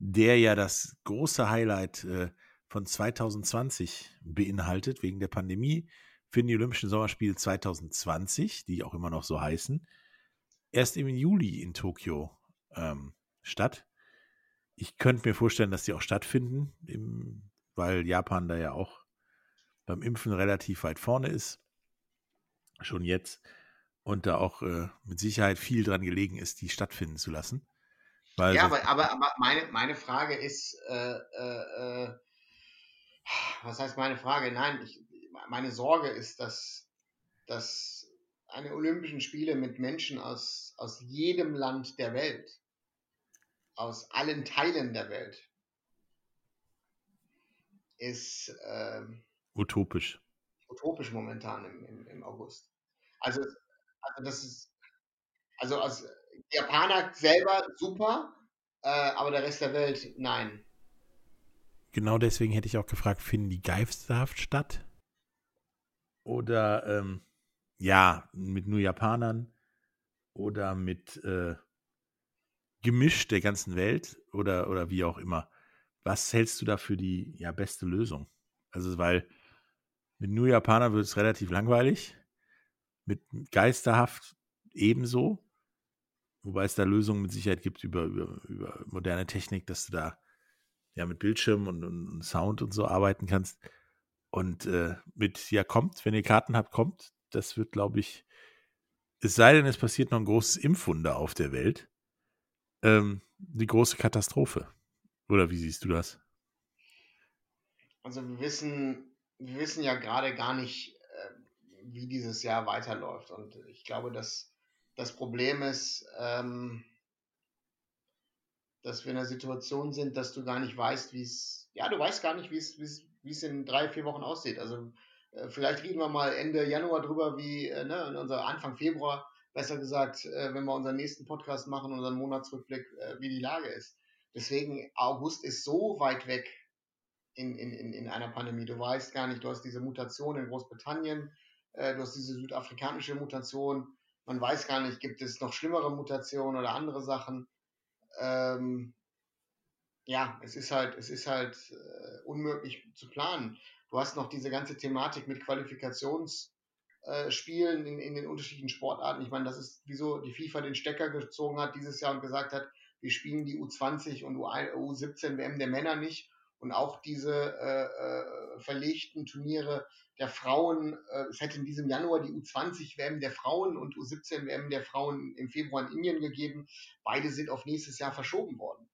A: der ja das große Highlight äh, von 2020 beinhaltet, wegen der Pandemie, finden die Olympischen Sommerspiele 2020, die auch immer noch so heißen, erst im Juli in Tokio ähm, statt. Ich könnte mir vorstellen, dass die auch stattfinden, im, weil Japan da ja auch beim Impfen relativ weit vorne ist. Schon jetzt. Und da auch äh, mit Sicherheit viel dran gelegen ist, die stattfinden zu lassen. Weil
B: Ja, aber, aber, aber meine, meine Frage ist, äh, äh, äh, was heißt meine Frage? Nein, ich, meine Sorge ist, dass, dass eine Olympischen Spiele mit Menschen aus, aus jedem Land der Welt, aus allen Teilen der Welt, ist ähm,
A: utopisch.
B: utopisch momentan im, im, im August. Also, also das ist, also als Japaner selber super, äh, aber der Rest der Welt nein.
A: Genau deswegen hätte ich auch gefragt, finden die geisterhaft statt? Oder ähm, ja, mit nur Japanern oder mit äh, gemischt der ganzen Welt oder, oder wie auch immer. Was hältst du da für die ja, beste Lösung? Also, weil mit New Japaner wird es relativ langweilig. Mit Geisterhaft ebenso. Wobei es da Lösungen mit Sicherheit gibt über, über, über moderne Technik, dass du da ja mit Bildschirm und, und, und Sound und so arbeiten kannst. Und äh, mit, ja, kommt, wenn ihr Karten habt, kommt. Das wird, glaube ich, es sei denn, es passiert noch ein großes Impfwunder auf der Welt. Ähm, die große Katastrophe. Oder wie siehst du das?
B: Also wir wissen, wir wissen ja gerade gar nicht, äh, wie dieses Jahr weiterläuft. Und ich glaube, dass das Problem ist, ähm, dass wir in einer Situation sind, dass du gar nicht weißt, wie es, ja, du weißt gar nicht, wie es, wie es in drei, vier Wochen aussieht. Also vielleicht reden wir mal Ende Januar drüber, wie, äh, ne, unser Anfang Februar, besser gesagt, äh, wenn wir unseren nächsten Podcast machen, unseren Monatsrückblick, äh, wie die Lage ist. Deswegen, August ist so weit weg in, in, in, in einer Pandemie. Du weißt gar nicht, du hast diese Mutation in Großbritannien, äh, du hast diese südafrikanische Mutation. Man weiß gar nicht, gibt es noch schlimmere Mutationen oder andere Sachen. Ähm, ja, es ist halt, es ist halt äh, unmöglich zu planen. Du hast noch diese ganze Thematik mit Qualifikationsspielen äh, in, in den unterschiedlichen Sportarten. Ich meine, das ist, wieso die FIFA den Stecker gezogen hat dieses Jahr und gesagt hat, wir spielen die U20 und U17 WM der Männer nicht und auch diese äh, äh, verlegten Turniere der Frauen, äh, es hätte in diesem Januar die U20 WM der Frauen und U17 WM der Frauen im Februar in Indien gegeben. Beide sind auf nächstes Jahr verschoben worden.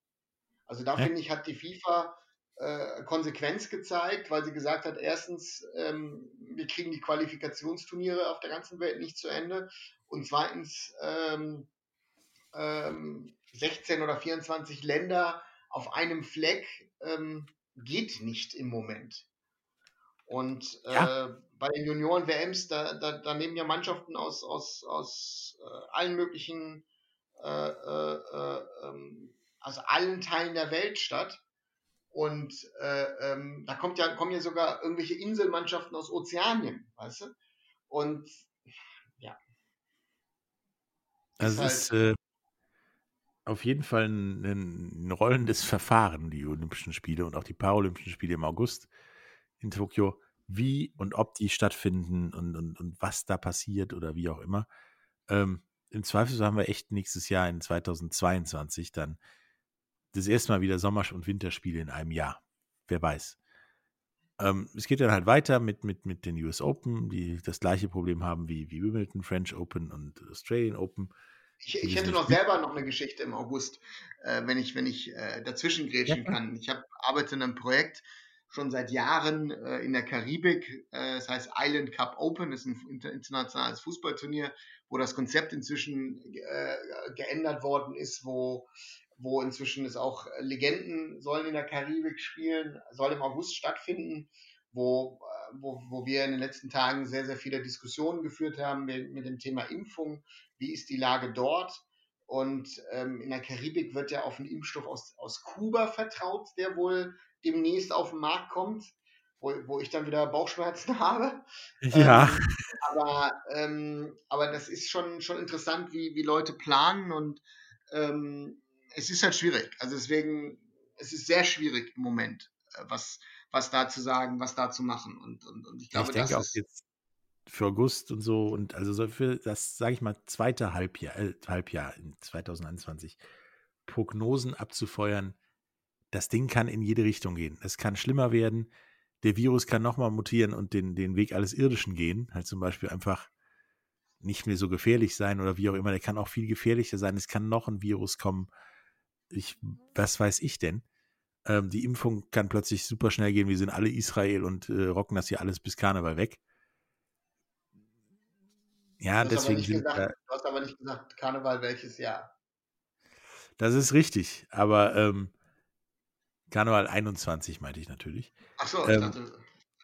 B: Also da ja. finde ich, hat die FIFA äh, Konsequenz gezeigt, weil sie gesagt hat, erstens, ähm, wir kriegen die Qualifikationsturniere auf der ganzen Welt nicht zu Ende und zweitens, ähm, ähm, 16 oder 24 Länder auf einem Fleck ähm, geht nicht im Moment. Und äh, ja. bei den Junioren-WMs, da, da, da, nehmen ja Mannschaften aus, aus, aus äh, allen möglichen, äh, äh, äh ähm, aus allen Teilen der Welt statt. Und äh, ähm, da kommt ja, kommen ja sogar irgendwelche Inselmannschaften aus Ozeanien, weißt du? Und ja.
A: Also es ist, halt, auf jeden Fall ein, ein rollendes Verfahren, die Olympischen Spiele und auch die Paralympischen Spiele im August in Tokio, wie und ob die stattfinden und, und, und was da passiert oder wie auch immer. Ähm, Im Zweifel haben wir echt nächstes Jahr in 2022 dann das erste Mal wieder Sommer- und Winterspiele in einem Jahr. Wer weiß. Ähm, es geht dann halt weiter mit, mit, mit den US Open, die das gleiche Problem haben wie, wie Wimbledon, French Open und Australian Open.
B: Ich, ich hätte noch selber noch eine Geschichte im August, äh, wenn ich, wenn ich äh, dazwischen grätschen ja. kann. Ich hab, arbeite in einem Projekt schon seit Jahren äh, in der Karibik. Äh, das heißt Island Cup Open, das ist ein internationales Fußballturnier, wo das Konzept inzwischen äh, geändert worden ist, wo, wo inzwischen es auch Legenden sollen in der Karibik spielen, soll im August stattfinden, wo, äh, wo, wo wir in den letzten Tagen sehr, sehr viele Diskussionen geführt haben mit, mit dem Thema Impfung wie ist die Lage dort. Und ähm, in der Karibik wird ja auf einen Impfstoff aus, aus Kuba vertraut, der wohl demnächst auf den Markt kommt, wo, wo ich dann wieder Bauchschmerzen habe.
A: Ja.
B: Ähm, aber, ähm, aber das ist schon, schon interessant, wie, wie Leute planen und ähm, es ist halt schwierig. Also deswegen, es ist sehr schwierig im Moment, äh, was, was da zu sagen, was da zu machen. Und, und, und ich glaube,
A: ich denke das auch jetzt für August und so und also so für das, sage ich mal, zweite Halbjahr, äh, Halbjahr in 2021 Prognosen abzufeuern, das Ding kann in jede Richtung gehen. Es kann schlimmer werden. Der Virus kann nochmal mutieren und den, den Weg alles Irdischen gehen. Halt zum Beispiel einfach nicht mehr so gefährlich sein oder wie auch immer. Der kann auch viel gefährlicher sein. Es kann noch ein Virus kommen. Ich, was weiß ich denn? Ähm, die Impfung kann plötzlich super schnell gehen. Wir sind alle Israel und äh, rocken das hier alles bis Karneval weg. Ja, deswegen
B: sind gesagt, Du hast aber nicht gesagt, Karneval welches Jahr.
A: Das ist richtig, aber ähm, Karneval 21 meinte ich natürlich.
B: Ach so, ich ähm, dachte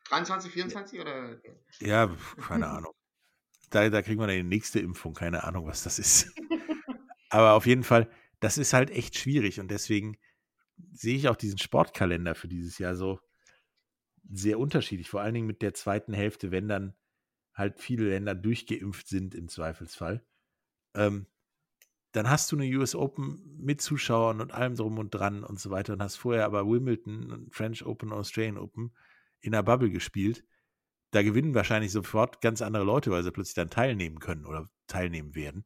B: 23, 24 oder?
A: Ja, keine Ahnung. Da, da kriegen wir dann die nächste Impfung, keine Ahnung, was das ist. aber auf jeden Fall, das ist halt echt schwierig und deswegen sehe ich auch diesen Sportkalender für dieses Jahr so sehr unterschiedlich, vor allen Dingen mit der zweiten Hälfte, wenn dann halt viele Länder durchgeimpft sind im Zweifelsfall, ähm, dann hast du eine US Open mit Zuschauern und allem drum und dran und so weiter und hast vorher aber Wimbledon und French Open, Australian Open in der Bubble gespielt. Da gewinnen wahrscheinlich sofort ganz andere Leute, weil sie plötzlich dann teilnehmen können oder teilnehmen werden.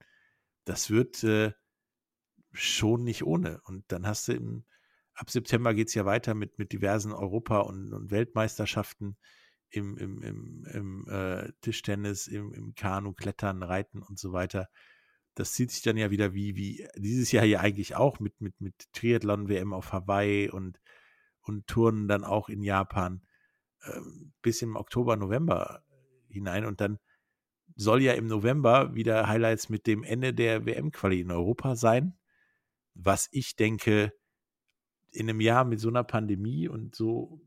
A: Das wird äh, schon nicht ohne. Und dann hast du im, ab September geht es ja weiter mit, mit diversen Europa- und, und Weltmeisterschaften im, im, im, im äh, Tischtennis, im, im Kanu, Klettern, Reiten und so weiter. Das zieht sich dann ja wieder wie, wie dieses Jahr hier eigentlich auch mit, mit, mit Triathlon-WM auf Hawaii und, und Touren dann auch in Japan äh, bis im Oktober, November hinein. Und dann soll ja im November wieder Highlights mit dem Ende der WM-Quali in Europa sein. Was ich denke, in einem Jahr mit so einer Pandemie und so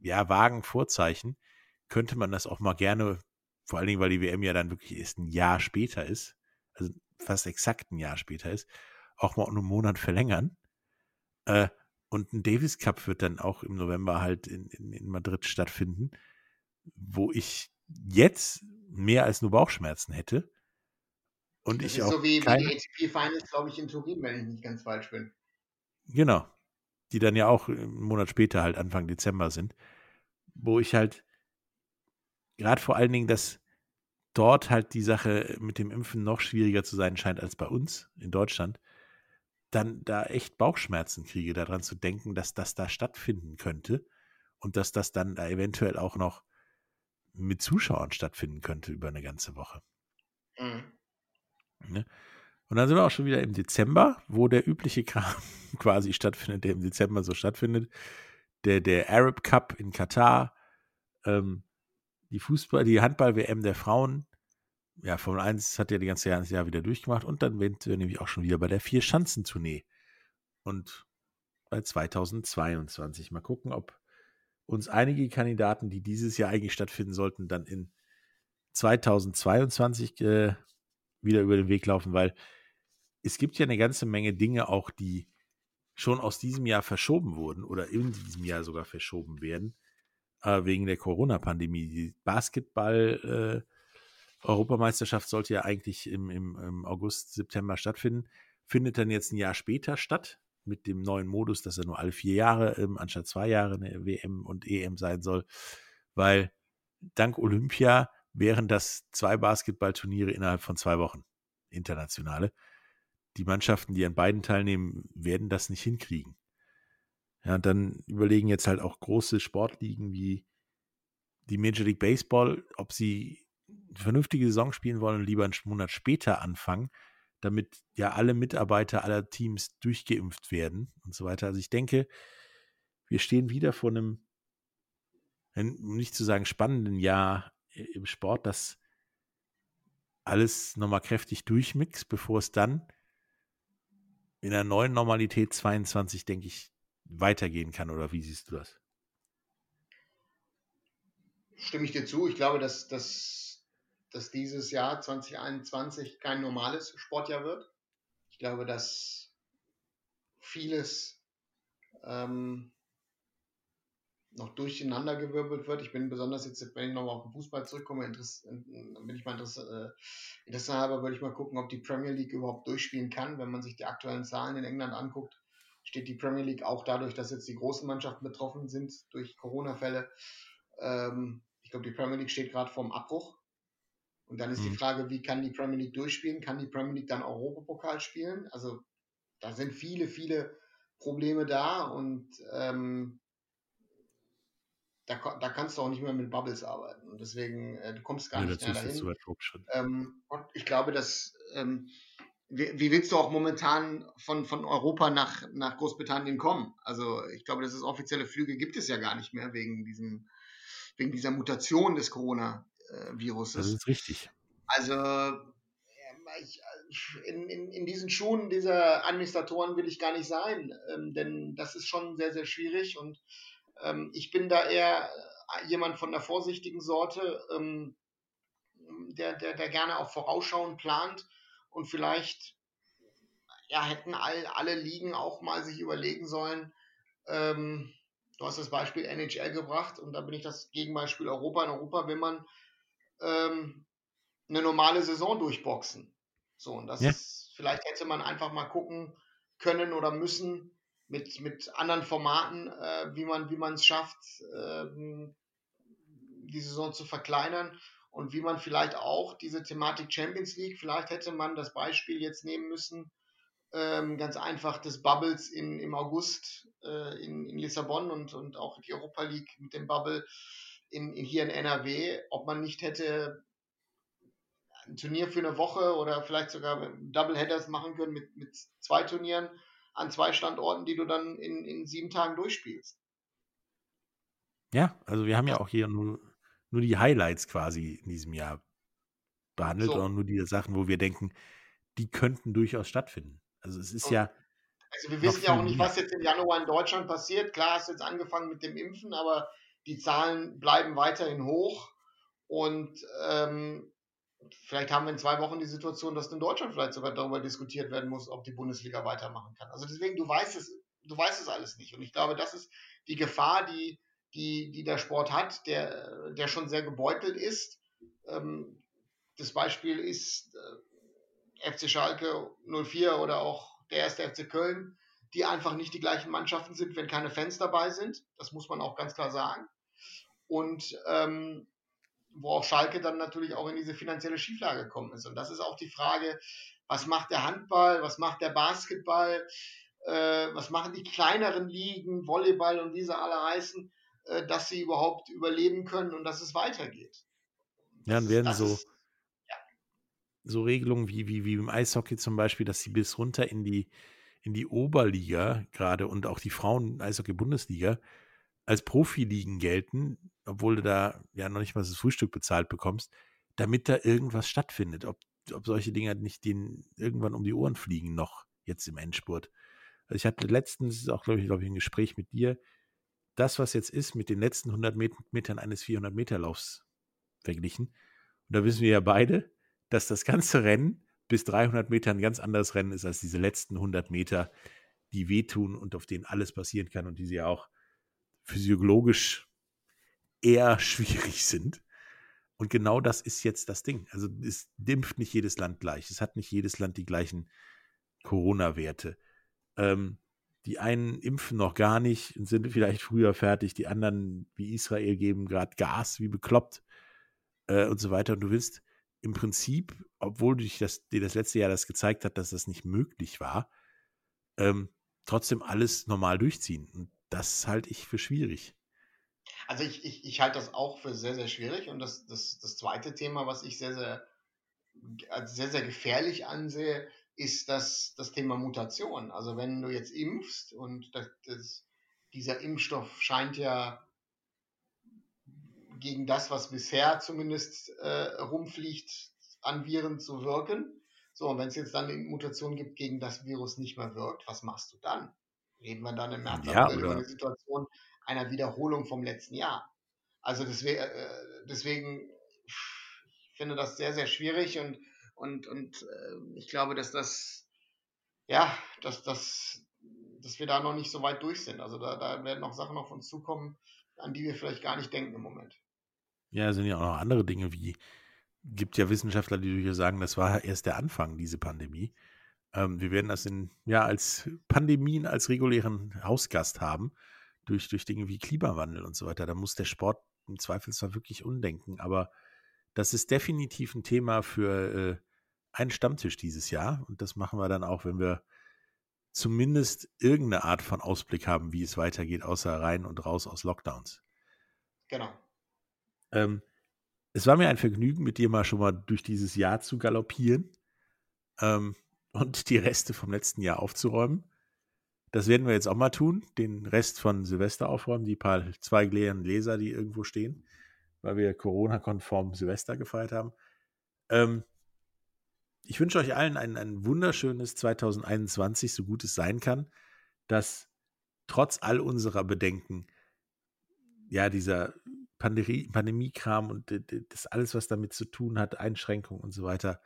A: ja, vagen Vorzeichen könnte man das auch mal gerne, vor allen Dingen, weil die WM ja dann wirklich erst ein Jahr später ist, also fast exakt ein Jahr später ist, auch mal einen Monat verlängern. Äh, und ein Davis Cup wird dann auch im November halt in, in, in Madrid stattfinden, wo ich jetzt mehr als nur Bauchschmerzen hätte.
B: Und das ich auch so wie, keine... wie die ATP Finals, glaube ich, in Turin, wenn ich nicht ganz falsch bin.
A: Genau. Die dann ja auch einen Monat später halt Anfang Dezember sind. Wo ich halt gerade vor allen Dingen, dass dort halt die Sache mit dem Impfen noch schwieriger zu sein scheint als bei uns in Deutschland, dann da echt Bauchschmerzen kriege, daran zu denken, dass das da stattfinden könnte und dass das dann da eventuell auch noch mit Zuschauern stattfinden könnte über eine ganze Woche. Mhm. Ne? Und dann sind wir auch schon wieder im Dezember, wo der übliche Kram quasi stattfindet, der im Dezember so stattfindet. Der, der Arab Cup in Katar, ähm, die Fußball, die Handball-WM der Frauen, ja, Formel 1 hat ja die ganze Jahr, Jahr wieder durchgemacht und dann sind wir nämlich auch schon wieder bei der Vier-Schanzentournee. Und bei 2022. Mal gucken, ob uns einige Kandidaten, die dieses Jahr eigentlich stattfinden sollten, dann in 2022 äh, wieder über den Weg laufen, weil es gibt ja eine ganze Menge Dinge auch, die schon aus diesem Jahr verschoben wurden oder in diesem Jahr sogar verschoben werden, äh, wegen der Corona-Pandemie. Die Basketball-Europameisterschaft äh, sollte ja eigentlich im, im, im, August, September stattfinden, findet dann jetzt ein Jahr später statt, mit dem neuen Modus, dass er nur alle vier Jahre ähm, anstatt zwei Jahre eine WM und EM sein soll, weil dank Olympia wären das zwei Basketballturniere innerhalb von zwei Wochen, internationale. Die Mannschaften, die an beiden teilnehmen, werden das nicht hinkriegen. Ja, dann überlegen jetzt halt auch große Sportligen wie die Major League Baseball, ob sie eine vernünftige Saison spielen wollen und lieber einen Monat später anfangen, damit ja alle Mitarbeiter aller Teams durchgeimpft werden und so weiter. Also ich denke, wir stehen wieder vor einem, nicht zu sagen spannenden Jahr im Sport, das alles nochmal kräftig durchmixt, bevor es dann in der neuen Normalität 22, denke ich, weitergehen kann. Oder wie siehst du das?
B: Stimme ich dir zu. Ich glaube, dass, dass, dass dieses Jahr 2021 kein normales Sportjahr wird. Ich glaube, dass vieles ähm, noch durcheinandergewirbelt wird. Ich bin besonders jetzt, wenn ich nochmal auf den Fußball zurückkomme, bin ich mal interessiert, äh, Interesse halber, würde ich mal gucken, ob die Premier League überhaupt durchspielen kann. Wenn man sich die aktuellen Zahlen in England anguckt, steht die Premier League auch dadurch, dass jetzt die großen Mannschaften betroffen sind durch Corona-Fälle. Ähm, ich glaube, die Premier League steht gerade vorm Abbruch. Und dann ist mhm. die Frage, wie kann die Premier League durchspielen? Kann die Premier League dann Europapokal spielen? Also da sind viele, viele Probleme da und ähm, da, da kannst du auch nicht mehr mit Bubbles arbeiten. Und deswegen, äh, du kommst gar ja, nicht mehr dahin. Ähm, und ich glaube, dass ähm, wie, wie, willst du auch momentan von, von Europa nach, nach Großbritannien kommen? Also ich glaube, dass es offizielle Flüge gibt es ja gar nicht mehr wegen diesem, wegen dieser Mutation des Coronaviruses.
A: Das ist richtig.
B: Also ich, in, in, in diesen Schuhen dieser Administratoren will ich gar nicht sein, ähm, denn das ist schon sehr, sehr schwierig und ähm, ich bin da eher äh, jemand von der vorsichtigen Sorte, ähm, der, der, der gerne auch vorausschauend plant und vielleicht ja, hätten all, alle Ligen auch mal sich überlegen sollen, ähm, du hast das Beispiel NHL gebracht und da bin ich das Gegenbeispiel Europa. In Europa will man ähm, eine normale Saison durchboxen. So, und das ja. ist, vielleicht hätte man einfach mal gucken können oder müssen, mit, mit anderen Formaten, äh, wie man wie es schafft, ähm, die Saison zu verkleinern und wie man vielleicht auch diese Thematik Champions League, vielleicht hätte man das Beispiel jetzt nehmen müssen, ähm, ganz einfach des Bubbles in, im August äh, in, in Lissabon und, und auch die Europa League mit dem Bubble in, in, hier in NRW, ob man nicht hätte ein Turnier für eine Woche oder vielleicht sogar Double Headers machen können mit, mit zwei Turnieren an zwei Standorten, die du dann in, in sieben Tagen durchspielst.
A: Ja, also wir haben ja auch hier nur, nur die Highlights quasi in diesem Jahr behandelt so. und nur die Sachen, wo wir denken, die könnten durchaus stattfinden. Also es ist und, ja.
B: Also wir wissen ja auch nicht, was jetzt im Januar in Deutschland passiert. Klar, hast du jetzt angefangen mit dem Impfen, aber die Zahlen bleiben weiterhin hoch. Und ähm, vielleicht haben wir in zwei Wochen die Situation, dass in Deutschland vielleicht sogar darüber diskutiert werden muss, ob die Bundesliga weitermachen kann. Also deswegen, du weißt es, du weißt es alles nicht. Und ich glaube, das ist die Gefahr, die, die, die der Sport hat, der, der schon sehr gebeutelt ist. Ähm, das Beispiel ist äh, FC Schalke 04 oder auch der erste FC Köln, die einfach nicht die gleichen Mannschaften sind, wenn keine Fans dabei sind. Das muss man auch ganz klar sagen. Und ähm, wo auch Schalke dann natürlich auch in diese finanzielle Schieflage gekommen ist. Und das ist auch die Frage, was macht der Handball, was macht der Basketball, äh, was machen die kleineren Ligen, Volleyball und wie sie alle heißen, äh, dass sie überhaupt überleben können und dass es weitergeht.
A: Ja, dann werden so, ist, ja. so Regelungen wie, wie, wie im Eishockey zum Beispiel, dass sie bis runter in die, in die Oberliga gerade und auch die Frauen-Eishockey-Bundesliga als Profiligen gelten, obwohl du da ja noch nicht mal das Frühstück bezahlt bekommst, damit da irgendwas stattfindet. Ob, ob solche Dinge nicht denen irgendwann um die Ohren fliegen, noch jetzt im Endspurt. Also ich hatte letztens auch, glaube ich, glaub ich, ein Gespräch mit dir, das, was jetzt ist, mit den letzten 100 Metern eines 400-Meter-Laufs verglichen. Und da wissen wir ja beide, dass das ganze Rennen bis 300 Meter ein ganz anderes Rennen ist als diese letzten 100 Meter, die wehtun und auf denen alles passieren kann und die sie ja auch physiologisch eher schwierig sind. Und genau das ist jetzt das Ding. Also es dämpft nicht jedes Land gleich. Es hat nicht jedes Land die gleichen Corona-Werte. Ähm, die einen impfen noch gar nicht und sind vielleicht früher fertig. Die anderen, wie Israel, geben gerade Gas wie bekloppt äh, und so weiter. Und du willst im Prinzip, obwohl dich das, dir das letzte Jahr das gezeigt hat, dass das nicht möglich war, ähm, trotzdem alles normal durchziehen. Und das halte ich für schwierig.
B: Also ich, ich, ich halte das auch für sehr, sehr schwierig. Und das, das, das zweite Thema, was ich sehr, sehr, sehr, sehr gefährlich ansehe, ist das, das Thema Mutation. Also wenn du jetzt impfst und das, das, dieser Impfstoff scheint ja gegen das, was bisher zumindest äh, rumfliegt, an Viren zu wirken. So, und wenn es jetzt dann eine Mutation gibt, gegen das Virus nicht mehr wirkt, was machst du dann? Reden wir dann im März ja, über eine Situation einer Wiederholung vom letzten Jahr. Also deswegen, äh, deswegen ich finde das sehr, sehr schwierig und, und, und äh, ich glaube, dass das, ja, dass, dass, dass wir da noch nicht so weit durch sind. Also da, da werden noch Sachen auf uns zukommen, an die wir vielleicht gar nicht denken im Moment.
A: Ja, es sind ja auch noch andere Dinge wie, gibt ja Wissenschaftler, die hier sagen, das war erst der Anfang, diese Pandemie. Ähm, wir werden das in, ja, als Pandemien, als regulären Hausgast haben, durch, durch Dinge wie Klimawandel und so weiter. Da muss der Sport im Zweifelsfall wirklich undenken. Aber das ist definitiv ein Thema für äh, einen Stammtisch dieses Jahr. Und das machen wir dann auch, wenn wir zumindest irgendeine Art von Ausblick haben, wie es weitergeht, außer rein und raus aus Lockdowns.
B: Genau.
A: Ähm, es war mir ein Vergnügen, mit dir mal schon mal durch dieses Jahr zu galoppieren. Ähm, und die Reste vom letzten Jahr aufzuräumen. Das werden wir jetzt auch mal tun, den Rest von Silvester aufräumen, die paar zwei leeren Gläser, die irgendwo stehen, weil wir Corona-konform Silvester gefeiert haben. Ähm, ich wünsche euch allen ein, ein wunderschönes 2021, so gut es sein kann, dass trotz all unserer Bedenken, ja, dieser Pandemie, Pandemie-Kram und das alles, was damit zu tun hat, Einschränkungen und so weiter,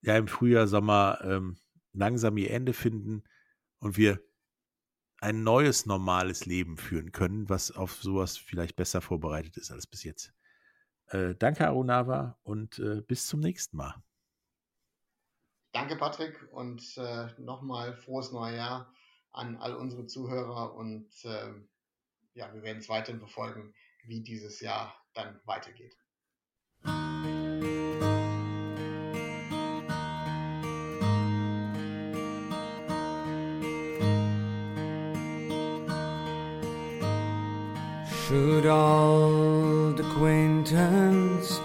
A: ja im Frühjahr, Sommer ähm, langsam ihr Ende finden und wir ein neues normales Leben führen können, was auf sowas vielleicht besser vorbereitet ist als bis jetzt. Äh, danke, Arunava, und äh, bis zum nächsten Mal.
B: Danke, Patrick, und äh, nochmal frohes neues Jahr an all unsere Zuhörer und ähm, ja, wir werden es weiterhin verfolgen, wie dieses Jahr dann weitergeht.
G: Should old acquaintance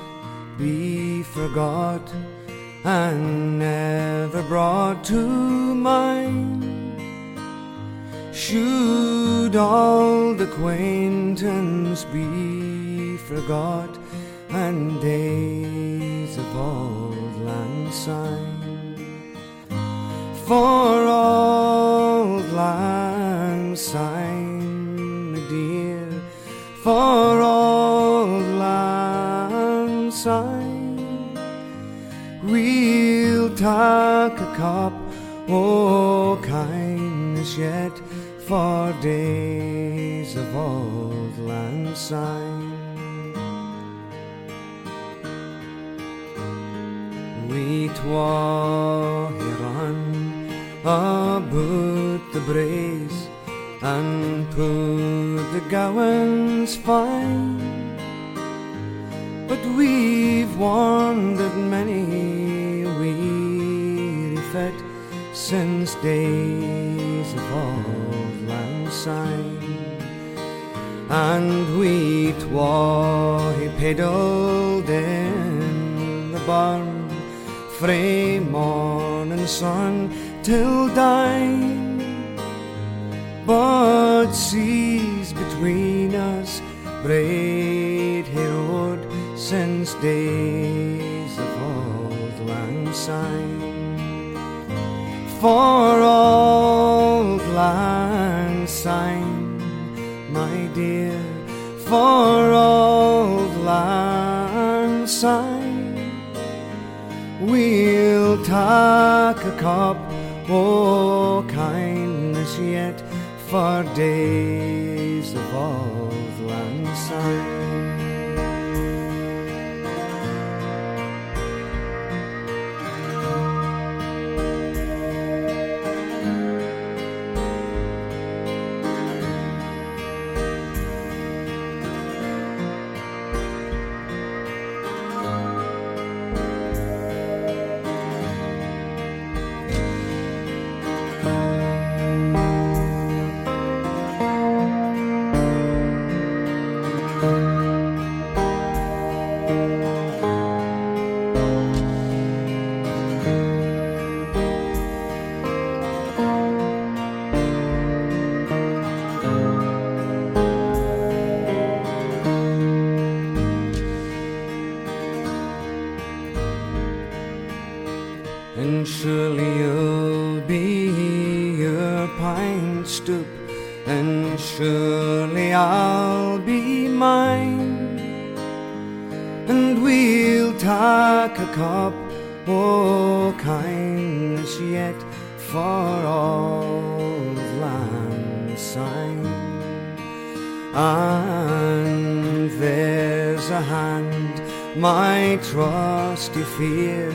G: be forgot and never brought to mind? Should old acquaintance be forgot and days of old lang syne? For old lang syne, for old lang syne. We'll take a cup o' kindness yet for days of old lang syne. We twa here on about the braes and put the gowans fine. But we've wandered many a weary fet since days of old lang syne. And we twa he pedalled in the barn frae morning sun till dine. But seas between us braid road since days of old lang syne. For old lang syne, my dear, for old lang syne, we'll take a cup o' kindness yet for days of old lang syne. There's a hand, my trusty fear,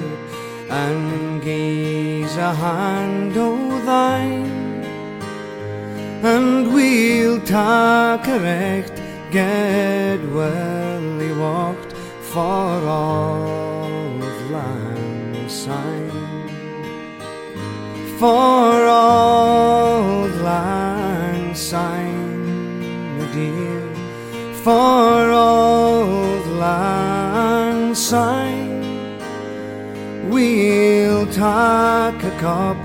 G: and gaze a hand o' thine. And we'll take a recht, get well walked for old lang syne. For old lang syne, my dear, for old lang syne. We'll take a cup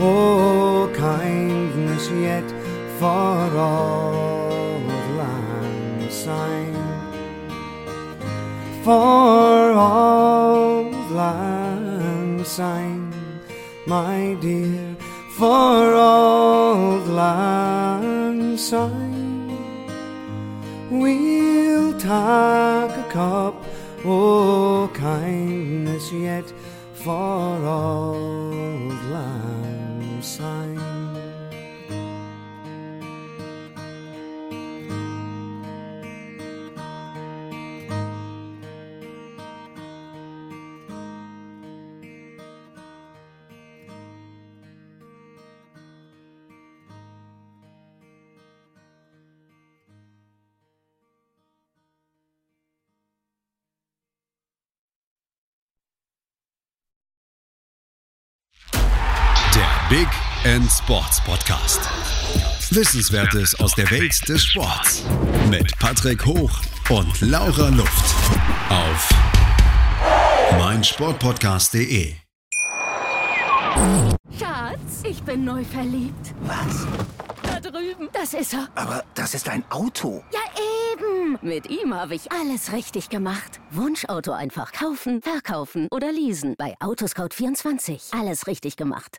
G: o' kindness yet for old lang syne. For old lang syne, my dear, for old lang syne. We'll take a cup o' kindness yet for old lang.
F: Big End Sports Podcast. Wissenswertes aus der Welt des Sports. Mit Patrick Hoch und Laura Luft. Auf meinsportpodcast.de.
C: Schatz, ich bin neu verliebt.
D: Was?
C: Da drüben. Das ist er.
D: Aber das ist ein Auto.
C: Ja, eben. Mit ihm habe ich alles richtig gemacht. Wunschauto einfach kaufen, verkaufen oder leasen. Bei Autoscout24. Alles richtig gemacht.